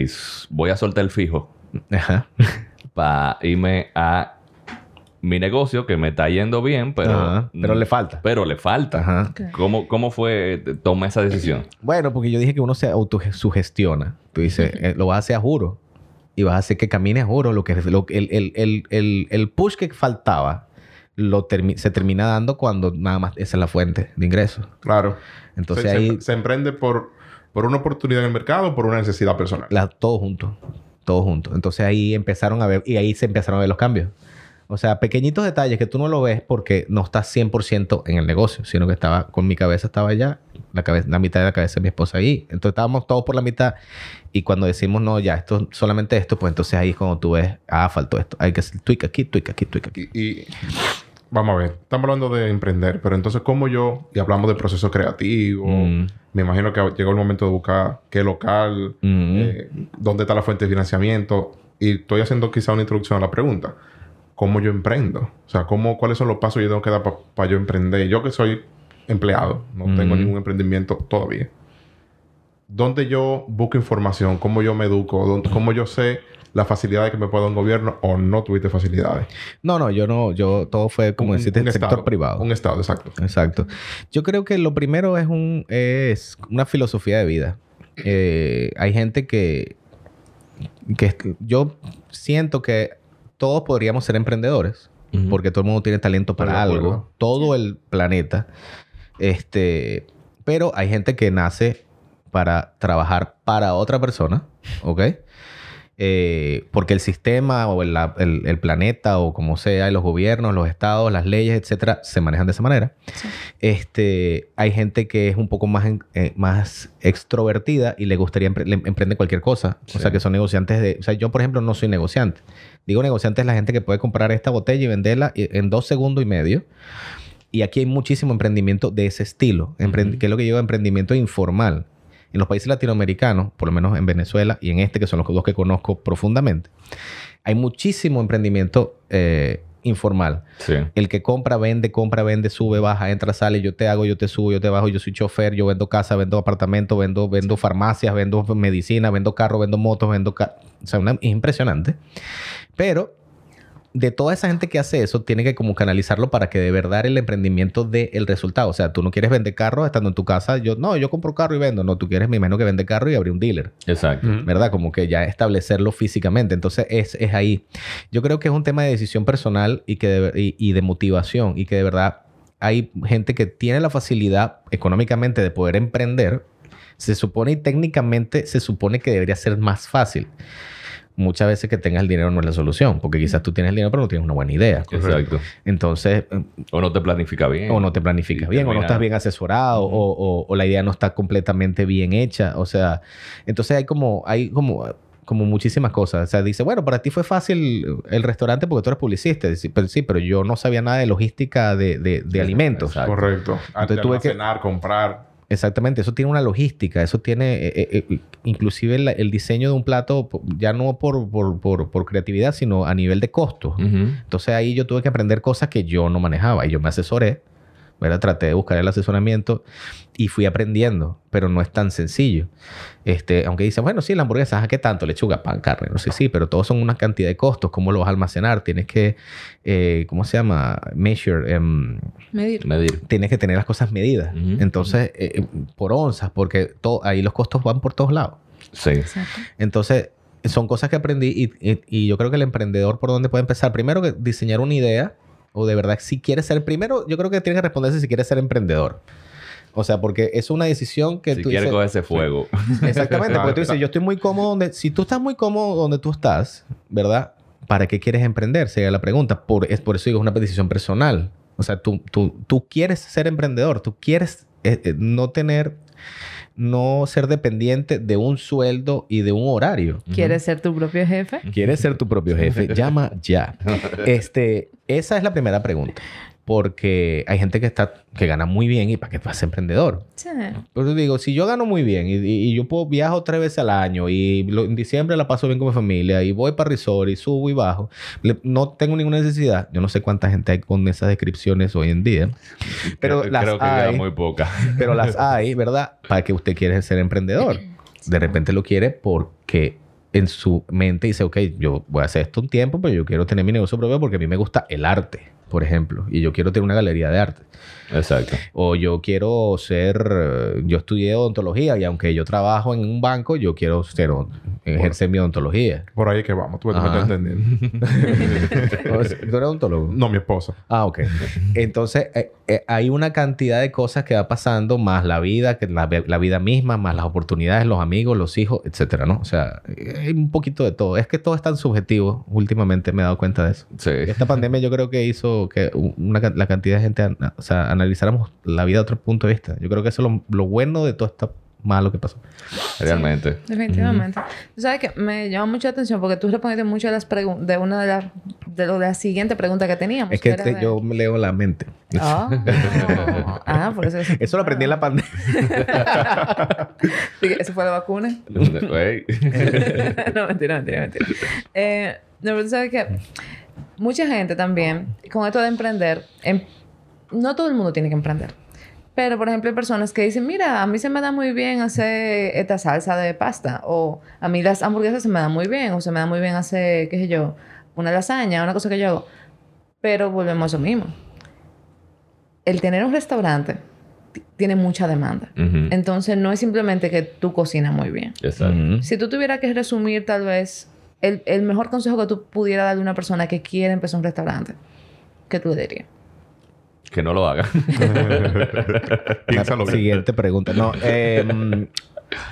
voy a soltar el fijo. Ajá (laughs) para irme a mi negocio que me está yendo bien, pero... pero le falta. Pero le falta. ¿Cómo, ¿Cómo fue, tomé esa decisión? Bueno, porque yo dije que uno se autosugestiona. Tú dices, eh, lo vas a hacer a juro. Y vas a hacer que camine a juro. Lo que, lo, el, el, el, el, push que faltaba lo se termina dando cuando nada más esa es la fuente de ingresos. Claro. Entonces ahí... Se, emprende por, por una oportunidad en el mercado o por una necesidad personal. todo junto todo junto. Entonces ahí empezaron a ver, y ahí se empezaron a ver los cambios. O sea, pequeñitos detalles que tú no lo ves porque no estás 100% en el negocio, sino que estaba con mi cabeza estaba allá, la, cabeza, la mitad de la cabeza de mi esposa ahí. Entonces estábamos todos por la mitad y cuando decimos no, ya, esto solamente esto, pues entonces ahí es cuando tú ves, ah, faltó esto. Hay que hacer tweak aquí, tweak aquí, tweak aquí. Y, vamos a ver, estamos hablando de emprender, pero entonces ¿cómo yo, y hablamos de proceso creativo, mm. me imagino que llegó el momento de buscar qué local, mm. eh, dónde está la fuente de financiamiento, y estoy haciendo quizá una introducción a la pregunta. ¿Cómo yo emprendo? O sea, ¿cómo, ¿cuáles son los pasos que yo tengo que dar para yo emprender? Yo que soy empleado, no tengo mm. ningún emprendimiento todavía. ¿Dónde yo busco información? ¿Cómo yo me educo? ¿Cómo yo sé las facilidades que me puede dar un gobierno o no tuviste facilidades? No, no, yo no, yo todo fue como un, decirte, sector privado. Un estado, exacto. Exacto. Yo creo que lo primero es un es una filosofía de vida. Eh, hay gente que que yo siento que todos podríamos ser emprendedores porque todo el mundo tiene talento para algo, todo el planeta. Este, pero hay gente que nace para trabajar para otra persona, ¿ok? Eh, porque el sistema o el, el, planeta o como sea, los gobiernos, los estados, las leyes, etcétera, se manejan de esa manera. Este, hay gente que es un poco más, eh, más extrovertida y le gustaría emprender cualquier cosa. O sea, que son negociantes de... O sea, yo, por ejemplo, no soy negociante. Digo negociante es la gente que puede comprar esta botella y venderla en dos segundos y medio. Y aquí hay muchísimo emprendimiento de ese estilo, que es lo que lleva emprendimiento informal. En los países latinoamericanos, por lo menos en Venezuela y en este, que son los dos que conozco profundamente, hay muchísimo emprendimiento eh, informal. El que compra, vende, compra, vende, sube, baja, entra, sale, yo te hago, yo te subo, yo te bajo, yo soy chofer, yo vendo casa, vendo apartamento, vendo, vendo farmacias, vendo medicina, vendo carro, vendo motos, vendo... O sea, es impresionante. Pero de toda esa gente que hace eso, tiene que como canalizarlo para que de verdad el emprendimiento dé el resultado. O sea, tú no quieres vender carros estando en tu casa. Yo, no, yo compro carro y vendo. No, tú quieres, mi menos que vender carro y abrir un dealer. Exacto. ¿Verdad? Como que ya establecerlo físicamente. Entonces, es, es ahí. Yo creo que es un tema de decisión personal y, que de, y de motivación. Y que de verdad hay gente que tiene la facilidad económicamente de poder emprender. Se supone y técnicamente se supone que debería ser más fácil muchas veces que tengas el dinero no es la solución, porque quizás tú tienes el dinero pero no tienes una buena idea. Exacto. Entonces... O no te planifica bien. O no te planificas bien, o no estás bien asesorado, o, o, la idea no está completamente bien hecha. O sea, entonces hay como, hay como, como muchísimas cosas. O sea, dice, bueno, para ti fue fácil el restaurante porque tú eres publicista. Pero sí, pero yo no sabía nada de logística de, de, alimentos. Correcto. Entonces tuve que cenar, comprar. Exactamente, eso tiene una logística, eso tiene eh, eh, eh, inclusive el, diseño de un plato, ya no por, por, creatividad, sino a nivel de costo. Entonces ahí yo tuve que aprender cosas que yo no manejaba y yo me asesoré ¿verdad? Traté de buscar el asesoramiento y fui aprendiendo, pero no es tan sencillo. Este, aunque dicen, bueno, sí, la hamburguesa, ¿qué tanto? Lechuga, pan, carne, no sé, sí, pero todos son una cantidad de costos. ¿Cómo lo vas a almacenar? Tienes que, eh, ¿cómo se llama? Measure. Em, medir. Medir. Tienes que tener las cosas medidas. Entonces, eh, eh, por onzas, porque ahí los costos van por todos lados. Sí. Entonces, son cosas que aprendí y, y, yo creo que el emprendedor por dónde puede empezar. Primero, que diseñar una idea o de verdad si quieres ser primero, yo creo que tienes que responderse si quieres ser emprendedor. O sea, porque es una decisión que si tú quieres coger ese fuego. (laughs) Exactamente, porque tú dices, yo estoy muy cómodo donde si tú estás muy cómodo donde tú estás, ¿verdad? ¿Para qué quieres emprender? Sería la pregunta. Por, es por eso digo, es una decisión personal. O sea, tú, tú, tú quieres ser emprendedor, tú quieres eh, eh, no tener no ser dependiente de un sueldo y de un horario. ¿Quieres ser tu propio jefe? ¿Quieres ser tu propio jefe? (laughs) Llama ya. (laughs) Este, esa es la primera pregunta porque hay gente que está que gana muy bien y para qué vas a ser emprendedor. Sí. Pues digo, si yo gano muy bien y, yo puedo viajo tres veces al año y en diciembre la paso bien con mi familia y voy para resort y subo y bajo, no tengo ninguna necesidad. Yo no sé cuánta gente hay con esas descripciones hoy en día, pero creo, las creo que hay, muy poca. (laughs) Pero las hay, ¿verdad? Para que usted quiere ser emprendedor. De repente lo quiere porque en su mente dice, ok, yo voy a hacer esto un tiempo, pero yo quiero tener mi negocio propio porque a mí me gusta el arte por ejemplo, y yo quiero tener una galería de arte. Exacto. O yo quiero ser, yo estudié odontología y aunque yo trabajo en un banco, yo quiero ser, ejercer mi odontología. Por ahí que vamos, tú me estás entendiendo. (laughs) ¿Tú eres odontólogo? No, mi esposa. Ah, ok. Entonces, eh, eh, hay una cantidad de cosas que va pasando, más la vida, que la, la, vida misma, más las oportunidades, los amigos, los hijos, etcétera, ¿no? O sea, hay un poquito de todo. Es que todo es tan subjetivo. Últimamente me he dado cuenta de eso. Sí. Esta pandemia yo creo que hizo que una, la cantidad de gente, o sea, analizáramos la vida de otro punto de vista. Yo creo que eso es lo, lo bueno de todo esto malo que pasó. Realmente. definitivamente. Tú sabes que me llama mucha atención porque tú respondiste mucho de las preguntas, de una de las, de, lo de la siguiente pregunta que teníamos. Es que, yo me leo la mente. Oh. (laughs) ah, por eso. Eso lo aprendí en la pandemia. (laughs) ¿Eso fue la vacuna? (laughs) no, mentira, mentira, mentira. Eh, no, pero tú sabes que mucha gente también, con esto de emprender, em, no todo el mundo tiene que emprender. Pero, por ejemplo, hay personas que dicen, mira, a mí se me da muy bien hacer esta salsa de pasta. O a mí las hamburguesas se me dan muy bien. O se me da muy bien hacer, qué sé yo, una lasaña, una cosa que yo hago. Pero volvemos a lo mismo. El tener un restaurante tiene mucha demanda. Entonces, no es simplemente que tú cocinas muy bien. Exacto. Si tú tuvieras que resumir tal vez el, el, mejor consejo que tú pudieras darle a una persona que quiere empezar un restaurante, ¿qué tú le dirías? Que no lo haga. (laughs) Piénsalo Siguiente pregunta. No, eh,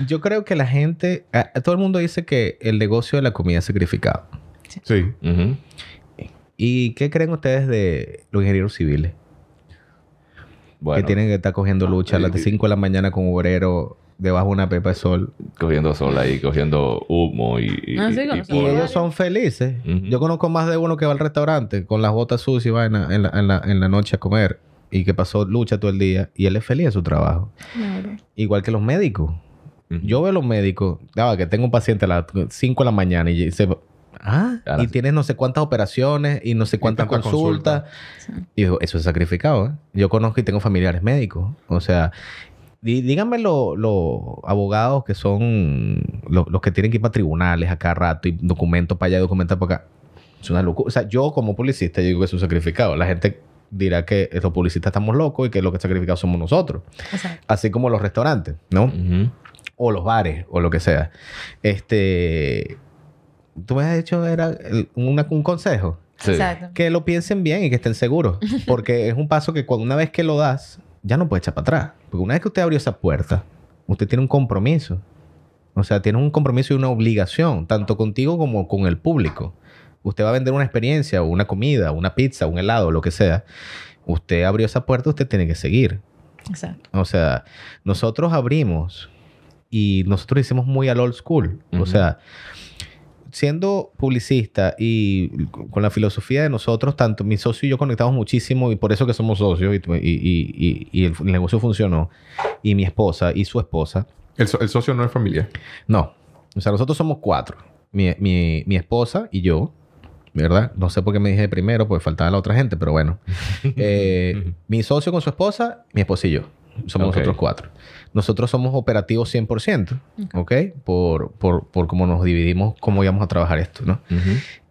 yo creo que la gente, todo el mundo dice que el negocio de la comida es sacrificado. Sí. ¿Y qué creen ustedes de los ingenieros civiles? que tienen que estar cogiendo lucha a las 5 de la mañana con un obrero debajo de una pepa de sol. Cogiendo sol ahí, cogiendo humo y... y, ah, ellos son felices. Yo conozco más de uno que va al restaurante con las botas sucias y va en la, en la, noche a comer y que pasó lucha todo el día y él es feliz en su trabajo. Igual que los médicos. Yo veo a los médicos, ya, que tengo un paciente a las 5 de la mañana y se Ah, y tienes no sé cuántas operaciones y no sé cuántas consultas. Y digo, eso es sacrificado. ¿eh? Yo conozco y tengo familiares médicos. O sea, díganme los abogados que son los que tienen que ir para tribunales a cada rato y documentos para allá, documentos para acá. Es una locura. O sea, yo como publicista digo que es un sacrificado. La gente dirá que los publicistas estamos locos y que lo que sacrificado somos nosotros. Así como los restaurantes, ¿no? O los bares o lo que sea. Este tú me has hecho era un consejo. Exacto. Que lo piensen bien y que estén seguros. Porque es un paso que cuando una vez que lo das, ya no puede echar para atrás. Porque una vez que usted abrió esa puerta, usted tiene un compromiso. O sea, tiene un compromiso y una obligación, tanto contigo como con el público. Usted va a vender una experiencia, o una comida, una pizza, un helado, lo que sea. Usted abrió esa puerta, usted tiene que seguir. Exacto. O sea, nosotros abrimos y nosotros hicimos muy al old school. O sea, siendo publicista y con la filosofía de nosotros, tanto mi socio y yo conectamos muchísimo y por eso que somos socios y, el, negocio funcionó. Y mi esposa y su esposa. ¿El, socio no es familia? No. O sea, nosotros somos cuatro. Mi, esposa y yo. ¿Verdad? No sé por qué me dije primero, porque faltaba la otra gente, pero bueno. (laughs) Eh, mi socio con su esposa, mi esposa y yo. Somos nosotros cuatro. Nosotros somos operativos 100%, ¿ok? Por, por, por cómo nos dividimos, cómo íbamos a trabajar esto, ¿no?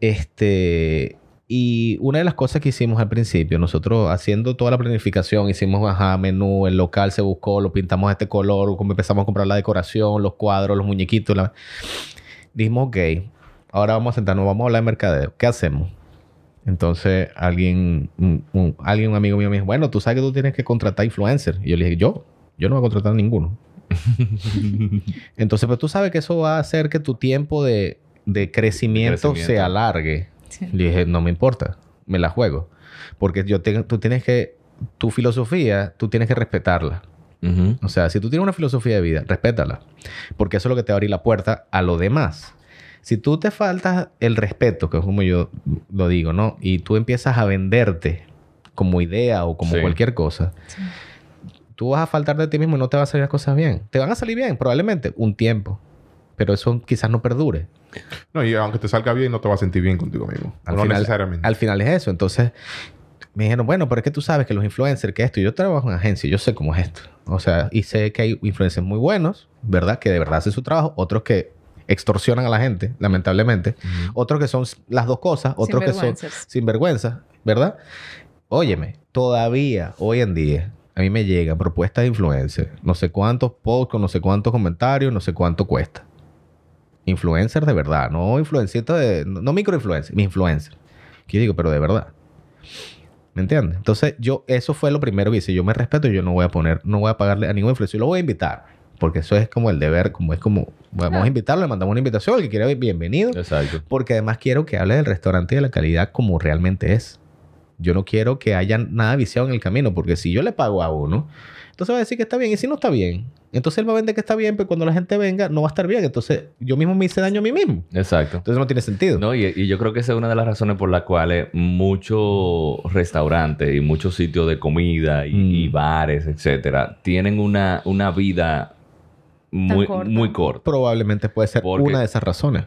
Este... Y una de las cosas que hicimos al principio, nosotros haciendo toda la planificación, hicimos, ajá, menú, el local se buscó, lo pintamos de este color, como empezamos a comprar la decoración, los cuadros, los muñequitos. La... Dijimos, ok, ahora vamos a sentarnos, vamos a hablar de mercadeo. ¿Qué hacemos? Entonces, alguien, un, alguien, un amigo mío me dijo, bueno, tú sabes que tú tienes que contratar influencers. Y yo le dije, yo, yo no voy a contratar a ninguno. (laughs) Entonces, pues tú sabes que eso va a hacer que tu tiempo de, crecimiento, se alargue. Le dije, no me importa, me la juego. Porque yo tengo, tú tienes que, tu filosofía, tú tienes que respetarla. O sea, si tú tienes una filosofía de vida, respétala. Porque eso es lo que te va a abrir la puerta a lo demás. Si tú te faltas el respeto, que es como yo lo digo, ¿no? Y tú empiezas a venderte como idea o como cualquier cosa, tú vas a faltar de ti mismo y no te van a salir las cosas bien. Te van a salir bien, probablemente, un tiempo. Pero eso quizás no perdure. No, y aunque te salga bien, no te vas a sentir bien contigo mismo. Al no final, necesariamente. Al final es eso. Entonces, me dijeron, bueno, pero es que tú sabes que los influencers, que esto, yo trabajo en agencia, yo sé cómo es esto. O sea, y sé que hay influencers muy buenos, ¿verdad? Que de verdad hacen su trabajo, otros que extorsionan a la gente, lamentablemente. Otros que son las dos cosas, otros que son sinvergüenza, ¿verdad? Óyeme, todavía hoy en día a mí me llegan propuestas de influencers, no sé cuántos posts, no sé cuántos comentarios, no sé cuánto cuesta. Influencers de verdad, no influencers de, no, microinfluencers, mi influencer. Que digo, pero de verdad. ¿Me entiendes? Entonces, yo, eso fue lo primero que hice. Yo me respeto y yo no voy a poner, no voy a pagarle a ningún influencer. Yo lo voy a invitar. Porque eso es como el deber, como es como, vamos a invitarlo, le mandamos una invitación, el que quiera bienvenido. Exacto. Porque además quiero que hable del restaurante y de la calidad como realmente es. Yo no quiero que haya nada viciado en el camino, porque si yo le pago a uno, entonces va a decir que está bien, y si no está bien, entonces él va a vender que está bien, pero cuando la gente venga no va a estar bien. Entonces yo mismo me hice daño a mí mismo. Exacto. Entonces no tiene sentido. No, y, yo creo que esa es una de las razones por las cuales muchos restaurantes y muchos sitios de comida y, mm. bares, etcétera, tienen una, una vida muy, muy corto. Probablemente puede ser una de esas razones.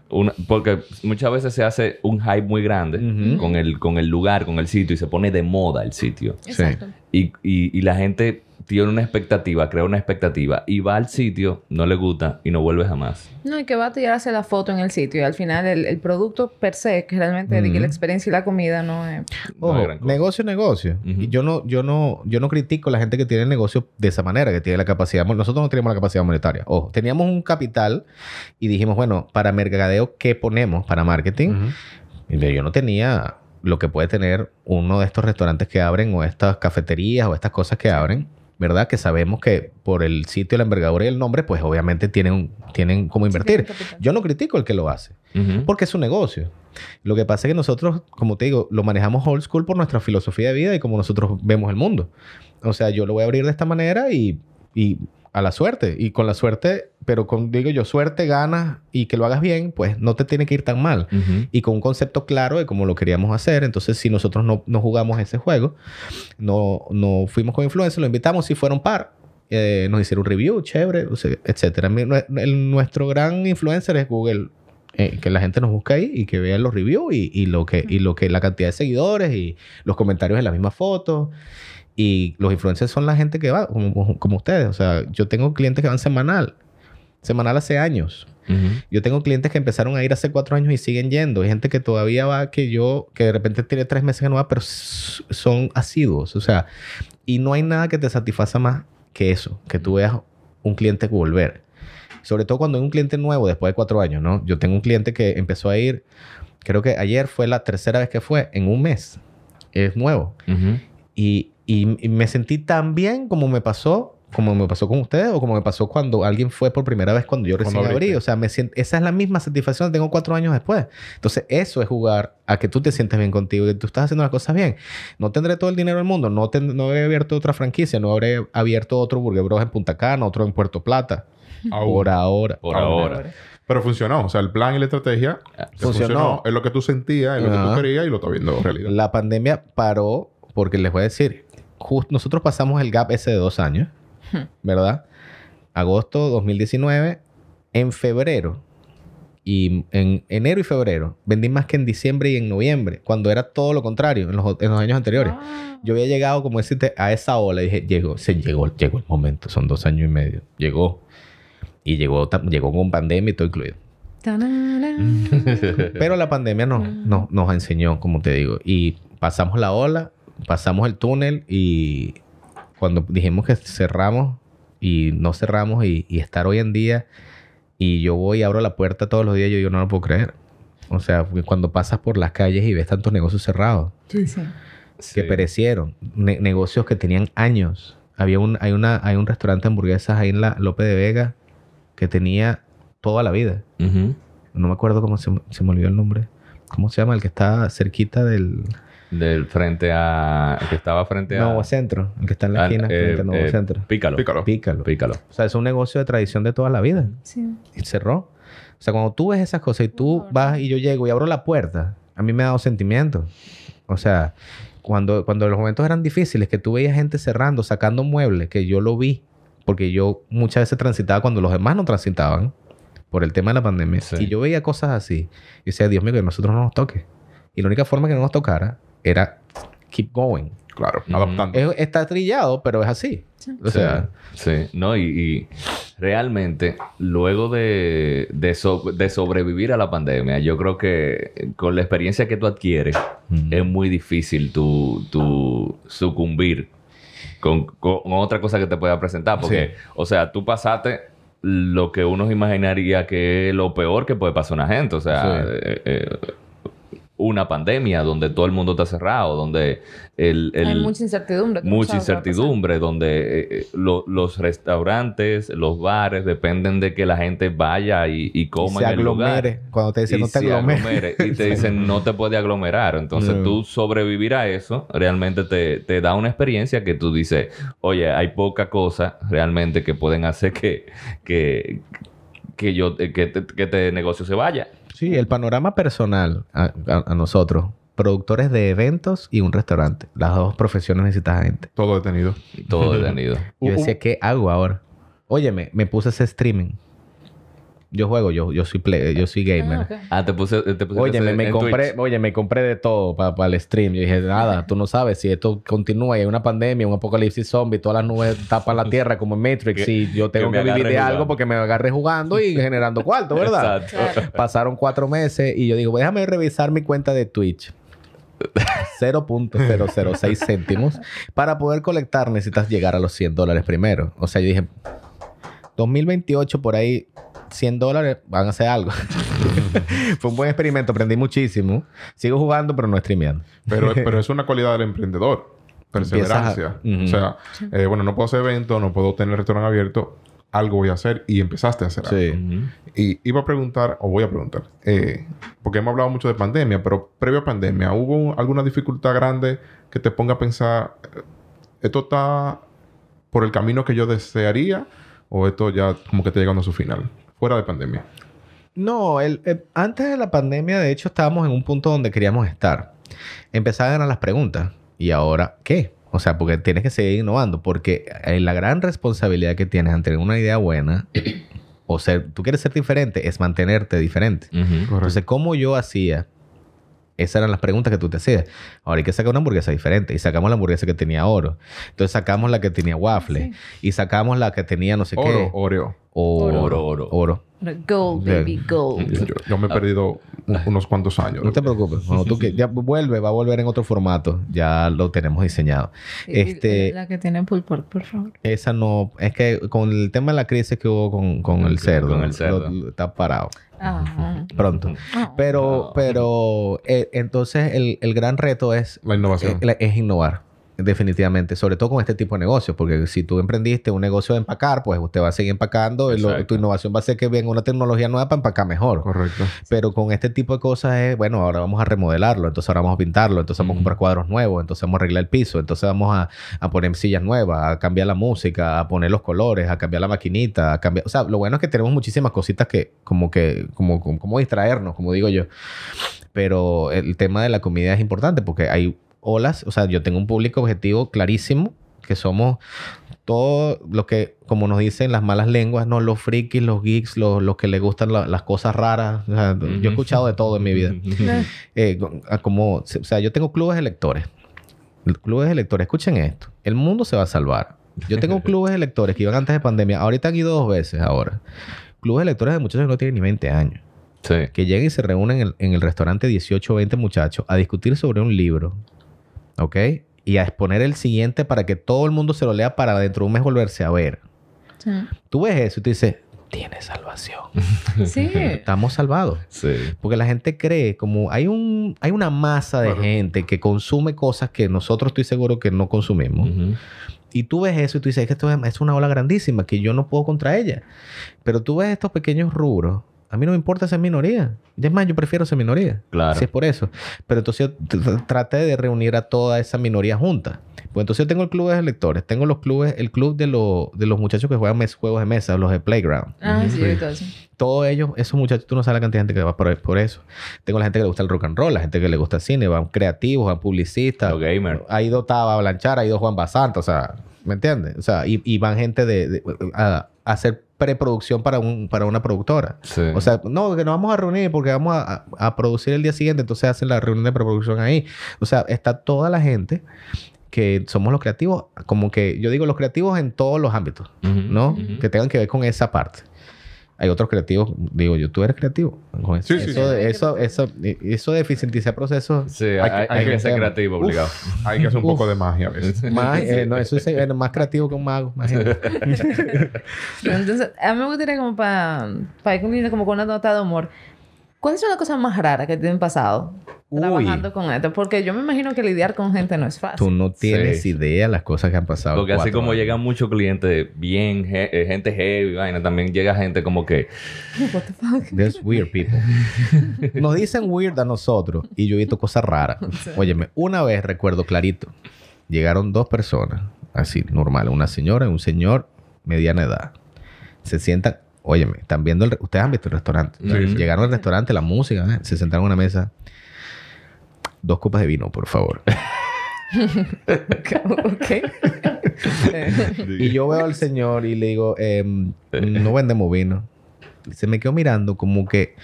porque muchas veces se hace un hype muy grande con, el, con el lugar, con el sitio y se pone de moda el sitio. Exacto. y, y, la gente tiene una expectativa, crea una expectativa y va al sitio, no le gusta y no vuelve jamás. No, y que va a tirarse la foto en el sitio y al final el, producto per se, que realmente la experiencia y la comida no es... Ojo, negocio negocio. Y yo no, yo no, yo no critico a la gente que tiene negocio de esa manera, que tiene la capacidad. Nosotros no tenemos la capacidad monetaria. Ojo, teníamos un capital y dijimos, bueno, para mercadeo, ¿qué ponemos para marketing? Y yo no tenía lo que puede tener uno de estos restaurantes que abren o estas cafeterías o estas cosas que abren ¿verdad? Que sabemos que por el sitio, la envergadura y el nombre, pues obviamente tienen, tienen cómo invertir. Yo no critico el que lo hace, porque es un negocio. Lo que pasa es que nosotros, como te digo, lo manejamos old school por nuestra filosofía de vida y como nosotros vemos el mundo. O sea, yo lo voy a abrir de esta manera y, y a la suerte. Y con la suerte, pero con, digo yo, suerte, ganas y que lo hagas bien, pues no te tiene que ir tan mal. Y con un concepto claro de cómo lo queríamos hacer. Entonces, si nosotros no, no jugamos ese juego, no, no fuimos con influencers, lo invitamos, si fueron par, eh, nos hicieron un review, chévere, etcétera. nuestro gran influencer es Google. Eh, que la gente nos busque ahí y que vea los reviews y, y, lo que, y lo que la cantidad de seguidores y los comentarios en las mismas fotos. Y los influencers son la gente que va, como, como ustedes. O sea, yo tengo clientes que van semanal. Semanal hace años. Yo tengo clientes que empezaron a ir hace cuatro años y siguen yendo. Hay gente que todavía va, que yo, que de repente tiene tres meses que no va, pero son asiduos. O sea, y no hay nada que te satisfaza más que eso, que tú veas un cliente volver. Sobre todo cuando hay un cliente nuevo después de cuatro años, ¿no? Yo tengo un cliente que empezó a ir, creo que ayer fue la tercera vez que fue, en un mes. Es nuevo. Y y, me sentí tan bien como me pasó como me pasó con ustedes o como me pasó cuando alguien fue por primera vez cuando yo recién abrí. O sea, me esa es la misma satisfacción que tengo cuatro años después. Entonces, eso es jugar a que tú te sientes bien contigo y tú estás haciendo las cosas bien. No tendré todo el dinero del mundo, no, no habré abierto otra franquicia, no habré abierto otro Burger Bros en Punta Cana, otro en Puerto Plata. Por ahora. Por ahora. Pero funcionó. O sea, el plan y la estrategia funcionó. Es lo que tú sentías, es lo que tú querías y lo estás viendo en realidad. La pandemia paró porque les voy a decir, nosotros pasamos el gap ese de dos años, ¿verdad? Agosto 2019. En febrero y en enero y febrero vendí más que en diciembre y en noviembre, cuando era todo lo contrario en los, años anteriores. Ah. Yo había llegado, como decirte, a esa ola y dije, llegó, se llegó, llegó el momento, son dos años y medio, llegó. Y llegó, llegó con pandemia y todo incluido. (laughs) Pero la pandemia nos, nos, nos enseñó, como te digo, y pasamos la ola pasamos el túnel y cuando dijimos que cerramos y no cerramos y, estar hoy en día y yo voy y abro la puerta todos los días, yo, yo no lo puedo creer. O sea, cuando pasas por las calles y ves tantos negocios cerrados que perecieron, negocios que tenían años. Había un, hay, una, hay un restaurante de hamburguesas ahí en la Lope de Vega que tenía toda la vida. No me acuerdo cómo se, se me olvidó el nombre. ¿Cómo se llama? El que está cerquita del... Del frente a... que estaba frente a... Nuevo Centro. El que está en la ah, esquina frente a eh, Nuevo eh, Centro. Pícalo. Pícalo. Pícalo. O sea, es un negocio de tradición de toda la vida. Sí. Y cerró. O sea, cuando tú ves esas cosas y tú vas y yo llego y abro la puerta, a mí me ha dado sentimiento. O sea, cuando, cuando los momentos eran difíciles, que tú veías gente cerrando, sacando muebles, que yo lo vi, porque yo muchas veces transitaba cuando los demás no transitaban por el tema de la pandemia. Y yo veía cosas así. Y decía, Dios mío, que a nosotros no nos toque. Y la única forma que no nos tocara era keep going. Claro, adaptando. está trillado, pero es así. O sea, sí. No, y, realmente, luego de, de, sobrevivir a la pandemia, yo creo que con la experiencia que tú adquieres, es muy difícil tú, sucumbir con, otra cosa que te pueda presentar. Porque, o sea, tú pasaste lo que uno imaginaría que es lo peor que puede pasar a una gente. O sea, eh, eh, una pandemia donde todo el mundo está cerrado, donde el, hay mucha incertidumbre. Mucha incertidumbre, donde eh, eh, los restaurantes, los bares dependen de que la gente vaya y, y coma en el lugar. Cuando te dicen no te aglomeres. Y te (laughs) dicen no te puede aglomerar. Entonces tú sobrevivir a eso realmente te, te, da una experiencia que tú dices, oye, hay poca cosa realmente que pueden hacer que, que, que yo, que, que este negocio se vaya. Sí, el panorama personal a, nosotros, productores de eventos y un restaurante. Las dos profesiones necesitan gente. Todo detenido. Todo (laughs) detenido. Yo decía, ¿qué hago ahora? Óyeme, me puse ese streaming. Yo juego, yo, yo soy yo soy gamer. Ah, ah te puse, te puse oye, me, compré, oye, me compré de todo para el stream. Yo dije, nada, (laughs) tú no sabes si esto continúa y hay una pandemia, un apocalipsis zombie, todas las nubes tapan la (laughs) tierra como en Matrix y yo tengo que, vivir de algo porque me agarré jugando y generando cuarto, (laughs) ¿verdad? Exacto. Pasaron cuatro meses y yo digo, déjame revisar mi cuenta de Twitch. 0.006 céntimos. Para poder colectar necesitas llegar a los 100 dólares primero. O sea, yo dije, 2028 por ahí 100 dólares, van a hacer algo. (laughs) (laughs) Fue un buen experimento, aprendí muchísimo. Sigo jugando, pero no streameando. pero, (laughs) pero es una cualidad del emprendedor. perseverancia. O sea, eh, bueno, no puedo hacer evento, no puedo tener restaurante abierto, algo voy a hacer y empezaste a hacer sí. algo. Y iba a preguntar, o voy a preguntar, eh, porque hemos hablado mucho de pandemia, pero previo a pandemia, ¿hubo alguna dificultad grande que te ponga a pensar, eh, esto está por el camino que yo desearía o esto ya como que está llegando a su final, fuera de pandemia? No, el, antes de la pandemia, de hecho, estábamos en un punto donde queríamos estar. Empezaban las preguntas. ¿Y ahora qué? O sea, porque tienes que seguir innovando. Porque eh, la gran responsabilidad que tienes ante una idea buena, o ser, tú quieres ser diferente, es mantenerte diferente. Entonces, ¿cómo yo hacía? Esas eran las preguntas que tú te hacías. Ahora hay que sacar una hamburguesa diferente. Y sacamos la hamburguesa que tenía oro. Entonces sacamos la que tenía waffle. Y sacamos la que tenía no sé qué. Oreo. Oro. Oro. Oro. Oro. Gold, baby, gold. Yo, me he perdido unos cuantos años. No te preocupes. Cuando tú que ya vuelve, va a volver en otro formato. Ya lo tenemos diseñado. este, la que tiene pulled pork, por favor. Esa no... Es que con el tema de la crisis que hubo con, con el cerdo. Con el cerdo. está parado. Ah. (laughs) Pronto. Ah. Pero, pero... Eh, entonces, el, el, gran reto es... La innovación. Eh, es innovar. Definitivamente, sobre todo con este tipo de negocios, porque si tú emprendiste un negocio de empacar, pues usted va a seguir empacando, y tu innovación va a ser que venga una tecnología nueva para empacar mejor. Correcto. Pero con este tipo de cosas es, bueno, ahora vamos a remodelarlo, entonces ahora vamos a pintarlo, entonces vamos a comprar cuadros nuevos, entonces vamos a arreglar el piso, entonces vamos a, a, poner sillas nuevas, a cambiar la música, a poner los colores, a cambiar la maquinita, a cambiar, o sea, lo bueno es que tenemos muchísimas cositas que como que, como, como, como distraernos, como digo yo. Pero el tema de la comida es importante porque hay olas, o sea, yo tengo un público objetivo clarísimo, que somos todos los que, como nos dicen las malas lenguas, no los frikis, los geeks, los, los que les gustan las cosas raras. Yo he escuchado de todo en mi vida. (laughs) Eh, como, o sea, yo tengo clubes de lectores. Clubes de lectores, escuchen esto. El mundo se va a salvar. Yo tengo (laughs) clubes de lectores que iban antes de pandemia. Ahorita han ido dos veces ahora. Clubes de lectores de muchachos que no tienen ni 20 años. Sí. Que llegan y se reúnen en el, en el restaurante 18 o 20 muchachos a discutir sobre un libro ¿ok? Y a exponer el siguiente para que todo el mundo se lo lea para dentro de un mes volverse a ver. Sí. Tú ves eso y tú dices, tiene salvación. (laughs) Sí. Estamos salvados. Sí. Porque la gente cree, como hay un hay una masa de gente que consume cosas que nosotros estoy seguro que no consumimos. Y tú ves eso y tú dices, que esto es una ola grandísima, que yo no puedo contra ella. Pero tú ves estos pequeños rubros a mí no me importa ser minoría. Y es más, yo prefiero ser minoría. Claro. Si es por eso. Pero entonces yo traté de reunir a toda esa minoría junta. Pues entonces yo tengo el club de lectores, tengo los clubes, el club de, de los muchachos que juegan juegos de mesa, los de Playground. Ah, sí, sí. Todos ellos, esos muchachos, tú no sabes la cantidad de gente que va por, por eso. Tengo la gente que le gusta el rock and roll, la gente que le gusta el cine, van creativos, van publicistas. Los gamers. Ha ido Taba Blanchar, ha ido Juan Basanta, o sea, ¿me entiendes? O sea, y, van gente de, a, a hacer preproducción para, un, para una productora. O sea, no, que nos vamos a reunir porque vamos a, producir el día siguiente, entonces hacen la reunión de preproducción ahí. O sea, está toda la gente que somos los creativos, como que yo digo los creativos en todos los ámbitos, ¿no? Que tengan que ver con esa parte hay otros creativos, digo yo, tú eres creativo. Sí, sí, eso, eso, eso, eso, de eficientizar procesos. Sí, hay, que, ser creativo, obligado. hay que hacer un poco de magia a veces. (laughs) Eh, no, eso es más creativo que un mago, (laughs) (laughs) Entonces, a mí me gustaría como para, para ir como con una nota de humor. ¿Cuáles son las cosas más raras que te han pasado trabajando con esto? Porque yo me imagino que lidiar con gente no es fácil. Tú no tienes idea las cosas que han pasado. Porque así como llegan muchos clientes bien, eh, gente heavy, vaina, también llega gente como que... What the fuck? There's weird people. (laughs) Nos dicen weird a nosotros y yo he visto cosas raras. (laughs) Óyeme, una vez recuerdo clarito, llegaron dos personas, así, normal, una señora y un señor mediana edad. Se sientan Óyeme, están viendo el... Ustedes han visto el restaurante. Llegaron al restaurante, la música, ¿eh? se sentaron en una mesa. Dos copas de vino, por favor. ok. (laughs) y yo veo al señor y le digo, em, no vendemos vino. Se me quedó mirando como que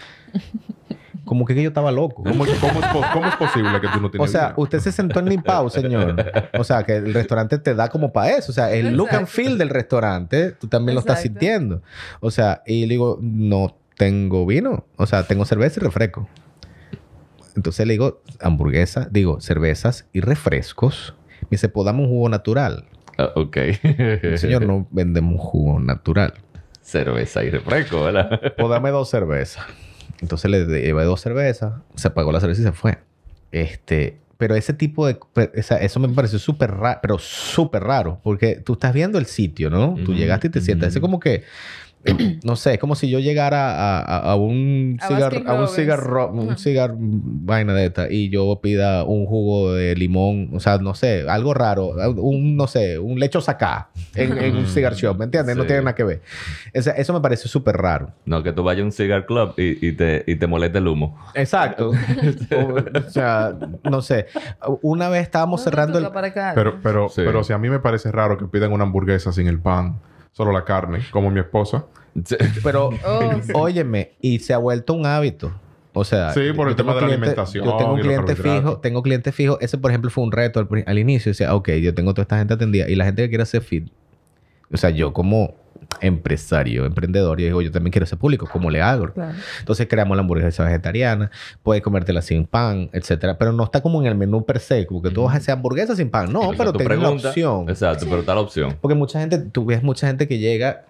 como que yo estaba loco. ¿Cómo, es, posible que tú no tienes O sea, usted se sentó en Nimpao, señor. O sea, que el restaurante te da como para eso. O sea, el look and feel del restaurante, tú también lo estás sintiendo. O sea, y le digo, no tengo vino. O sea, tengo cerveza y refresco. Entonces le digo, hamburguesa, digo, cervezas y refrescos. Me dice, podamos un jugo natural. Ah, ok. Señor, no vendemos jugo natural. Cerveza y refresco, ¿verdad? Podame pues dos cervezas. Entonces le llevé dos cervezas, se apagó la cerveza y se fue. Este, pero ese tipo de... eso me pareció súper raro, pero súper raro, porque tú estás viendo el sitio, ¿no? Tú llegaste y te sientas. Es como que (clears throat) no sé, es como si yo llegara a, un cigarro, a un cigarro, un cigarro vaina de esta y yo pida un jugo de limón, o sea, no sé, algo raro, un, no sé, un lecho sacá en, un cigar shop, ¿me entiendes? No tiene nada que ver. eso me parece súper raro. No, que tú vayas a un cigar club y, te, y te moleste el humo. Exacto. (laughs) o, sea, no sé. Una vez estábamos cerrando el... Pero, pero, pero si a mí me parece raro que pidan una hamburguesa sin el pan solo la carne, como mi esposa. Pero, (laughs) oh, óyeme, y se ha vuelto un hábito. O sea, sí, por el tema de la alimentación. Yo tengo un cliente fijo, tengo cliente fijo. Ese, por ejemplo, fue un reto al, inicio. Decía, ok, yo tengo toda esta gente atendida y la gente que quiere hacer fit. O sea, yo como empresario, emprendedor, yo digo, yo también quiero ser público, ¿cómo le hago? Entonces creamos la hamburguesa vegetariana, puedes comértela sin pan, etcétera, pero no está como en el menú per se, como que tú vas a hacer hamburguesa sin pan, no, pero tienes la opción. Exacto, pero está la opción. Porque mucha gente, tú ves mucha gente que llega,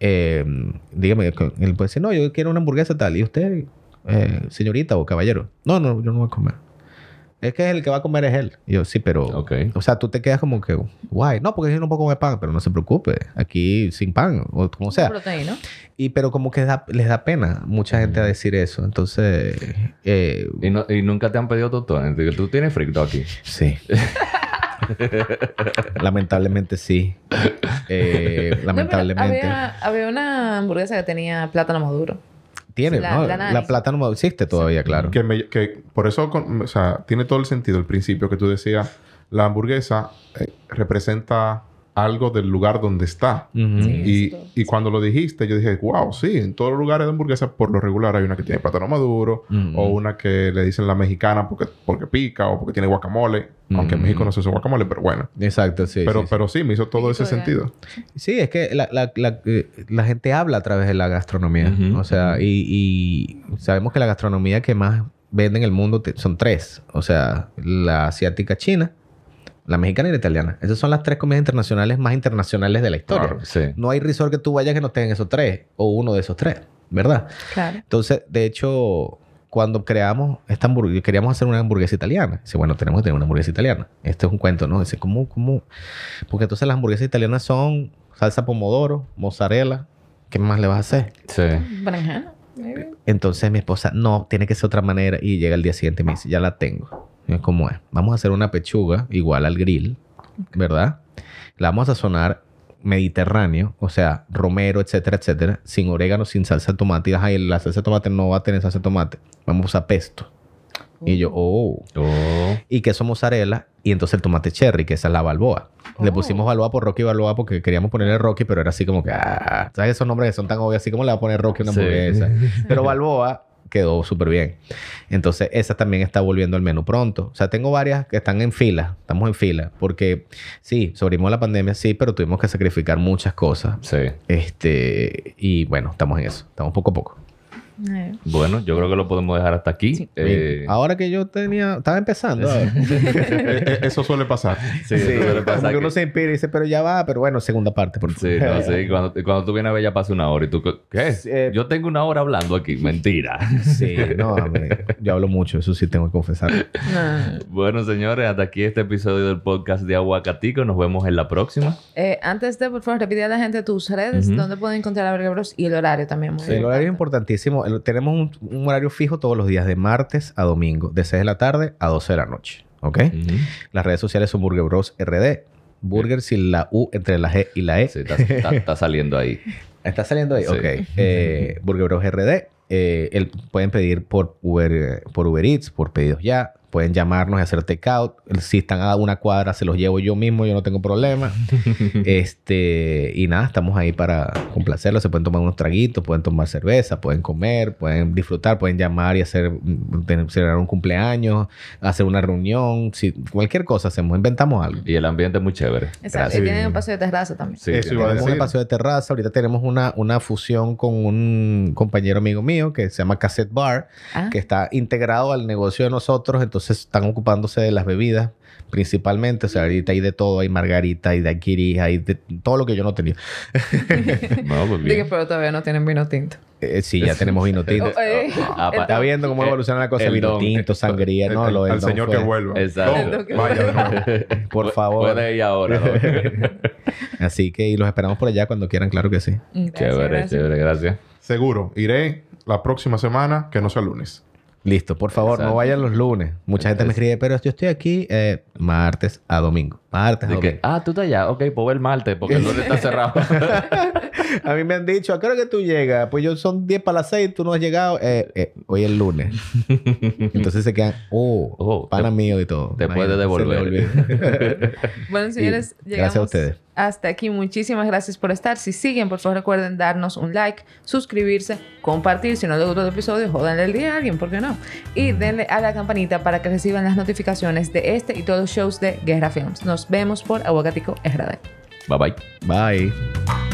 eh, dígame, él puede decir, no, yo quiero una hamburguesa tal, y usted, eh, señorita o caballero, no, no, yo no voy a comer. Es que el que va a comer es él. Y yo, sí, pero... O sea, tú te quedas como que... Guay. No, porque yo no puedo comer pan. Pero no se preocupe. Aquí sin pan. O como sea. Proteína. Y pero como que les da pena mucha gente a decir eso. Entonces... Eh, ¿Y, no, ¿Y, nunca te han pedido doctor? ¿Tú tienes frito aquí? Sí. (laughs) lamentablemente sí. Eh, lamentablemente. había una hamburguesa que tenía plátano maduro tiene, la, ¿no? La, plata no existe todavía, claro. Que, que por eso, o sea, tiene todo el sentido el principio que tú decías. La hamburguesa eh, representa algo del lugar donde está. y, y, cuando lo dijiste, yo dije, wow, sí, en todos los lugares de hamburguesa, por lo regular, hay una que tiene plátano maduro, o una que le dicen la mexicana porque, porque pica, o porque tiene guacamole. Aunque en México no se usa guacamole, pero bueno. Exacto, sí. Pero sí, pero sí me hizo todo ese sentido. Sí, es que la, la, la, eh, la, gente habla a través de la gastronomía. O sea, y, y, sabemos que la gastronomía que más vende en el mundo son tres. O sea, la asiática china, la mexicana y la italiana. Esas son las tres comidas internacionales más internacionales de la historia. No hay resort que tú vayas que no tengan esos tres o uno de esos tres, ¿verdad? Claro. Entonces, de hecho, cuando creamos esta hamburguesa, queríamos hacer una hamburguesa italiana. Dice, bueno, tenemos que tener una hamburguesa italiana. Este es un cuento, ¿no? Dice, ¿cómo, cómo? Porque entonces las hamburguesas italianas son salsa pomodoro, mozzarella. ¿Qué más le vas a hacer? Sí. Entonces mi esposa, no, tiene que ser otra manera. Y llega el día siguiente y me dice, ya la tengo. ¿Cómo es? Vamos a hacer una pechuga igual al grill, ¿verdad? La vamos a sazonar mediterráneo, o sea, romero, etcétera, etcétera, sin orégano, sin salsa de tomate. Y la salsa de tomate no va a tener salsa de tomate. Vamos a pesto. Y yo, oh. oh. Y queso mozzarella. Y entonces el tomate cherry, que esa es la balboa. Le pusimos oh. balboa por Rocky Balboa porque queríamos ponerle Rocky, pero era así como que, ah, ¿sabes esos nombres que son tan obvios? Así como le va a poner Rocky una hamburguesa. (laughs) Pero balboa quedó súper bien. Entonces, esa también está volviendo al menú pronto. O sea, tengo varias que están en fila, estamos en fila, porque sí, sobrevivimos la pandemia, sí, pero tuvimos que sacrificar muchas cosas. Sí. Este, y bueno, estamos en eso, estamos poco a poco. Eh. Bueno, yo creo que lo podemos dejar hasta aquí. Eh, Ahora que yo tenía, estaba empezando. (laughs) (laughs) Eh, eso suele pasar. Sí, suele pasar. uno se inspira y dice, pero ya va, pero bueno, segunda parte. Por sí, no, sí. Cuando, cuando, tú vienes a ver ya pasa una hora y tú, ¿qué? yo tengo una hora hablando aquí. Mentira. Sí, no, yo hablo mucho, eso sí tengo que confesar. bueno, señores, hasta aquí este episodio del podcast de Aguacatico. Nos vemos en la próxima. antes de, por favor, repite a la gente tus redes, donde pueden encontrar a Bros y el horario también. sí, el horario es importantísimo tenemos un, horario fijo todos los días, de martes a domingo, de 6 de la tarde a 12 de la noche. ¿Ok? Las redes sociales son Burger Bros RD. Burger sin la U entre la G y la E. Sí, está, saliendo ahí. ¿Está saliendo ahí? (laughs) Ok. Eh, Burger Bros RD. Eh, pueden pedir por Uber, por Uber Eats, por pedidos ya. Pueden llamarnos y hacer takeout. Si están a una cuadra, se los llevo yo mismo, yo no tengo problema. (laughs) este, y nada, estamos ahí para complacerlos. Se pueden tomar unos traguitos, pueden tomar cerveza, pueden comer, pueden disfrutar, pueden llamar y hacer, celebrar un cumpleaños, hacer una reunión, si, cualquier cosa hacemos, inventamos algo. Y el ambiente es muy chévere. Exacto. Y tienen un paseo de terraza también. Sí, tenemos un paseo de terraza. Ahorita tenemos una, una fusión con un compañero amigo mío que se llama Cassette Bar, ah. que está integrado al negocio de nosotros. Entonces, entonces están ocupándose de las bebidas principalmente. O sea, ahorita hay de todo. Hay margarita, hay daiquiri, hay de todo lo que yo no tenía. (laughs) no, pues Dije, pero todavía no tienen vino tinto. Eh, sí, ya tenemos vino (laughs) tinto. Ah, está viendo cómo evoluciona la cosa. vino tinto, sangría. no, lo El señor que vuelva. Exacto. Vaya, (laughs) Por favor. Puede ir ahora. Así que y los esperamos por allá cuando quieran, claro que sí. chévere, chévere. Gracias. Seguro. Iré la próxima semana, que no sea lunes. Listo, por favor, no vayan los lunes. Mucha gente me escribe, pero yo estoy aquí eh, martes a domingo. Martes ah, tú estás allá. Ok, pues el martes, porque el lunes está (laughs) cerrado. (laughs) a mí me han dicho, ¿a qué hora que tú llegas? Pues yo son 10 para las 6, tú no has llegado. Eh, eh, hoy es el lunes. (laughs) Entonces se quedan, oh, oh pana mío y todo. Te puede devolver. bueno, señores, llegamos. Gracias a ustedes hasta aquí. Muchísimas gracias por estar. Si siguen, por favor recuerden darnos un like, suscribirse, compartir. Si no les gustó el episodio, jodanle el día a alguien, ¿por qué no? Y denle a la campanita para que reciban las notificaciones de este y todos los shows de Guerra Films. Nos vemos por Aguacatico RD. Bye bye. Bye.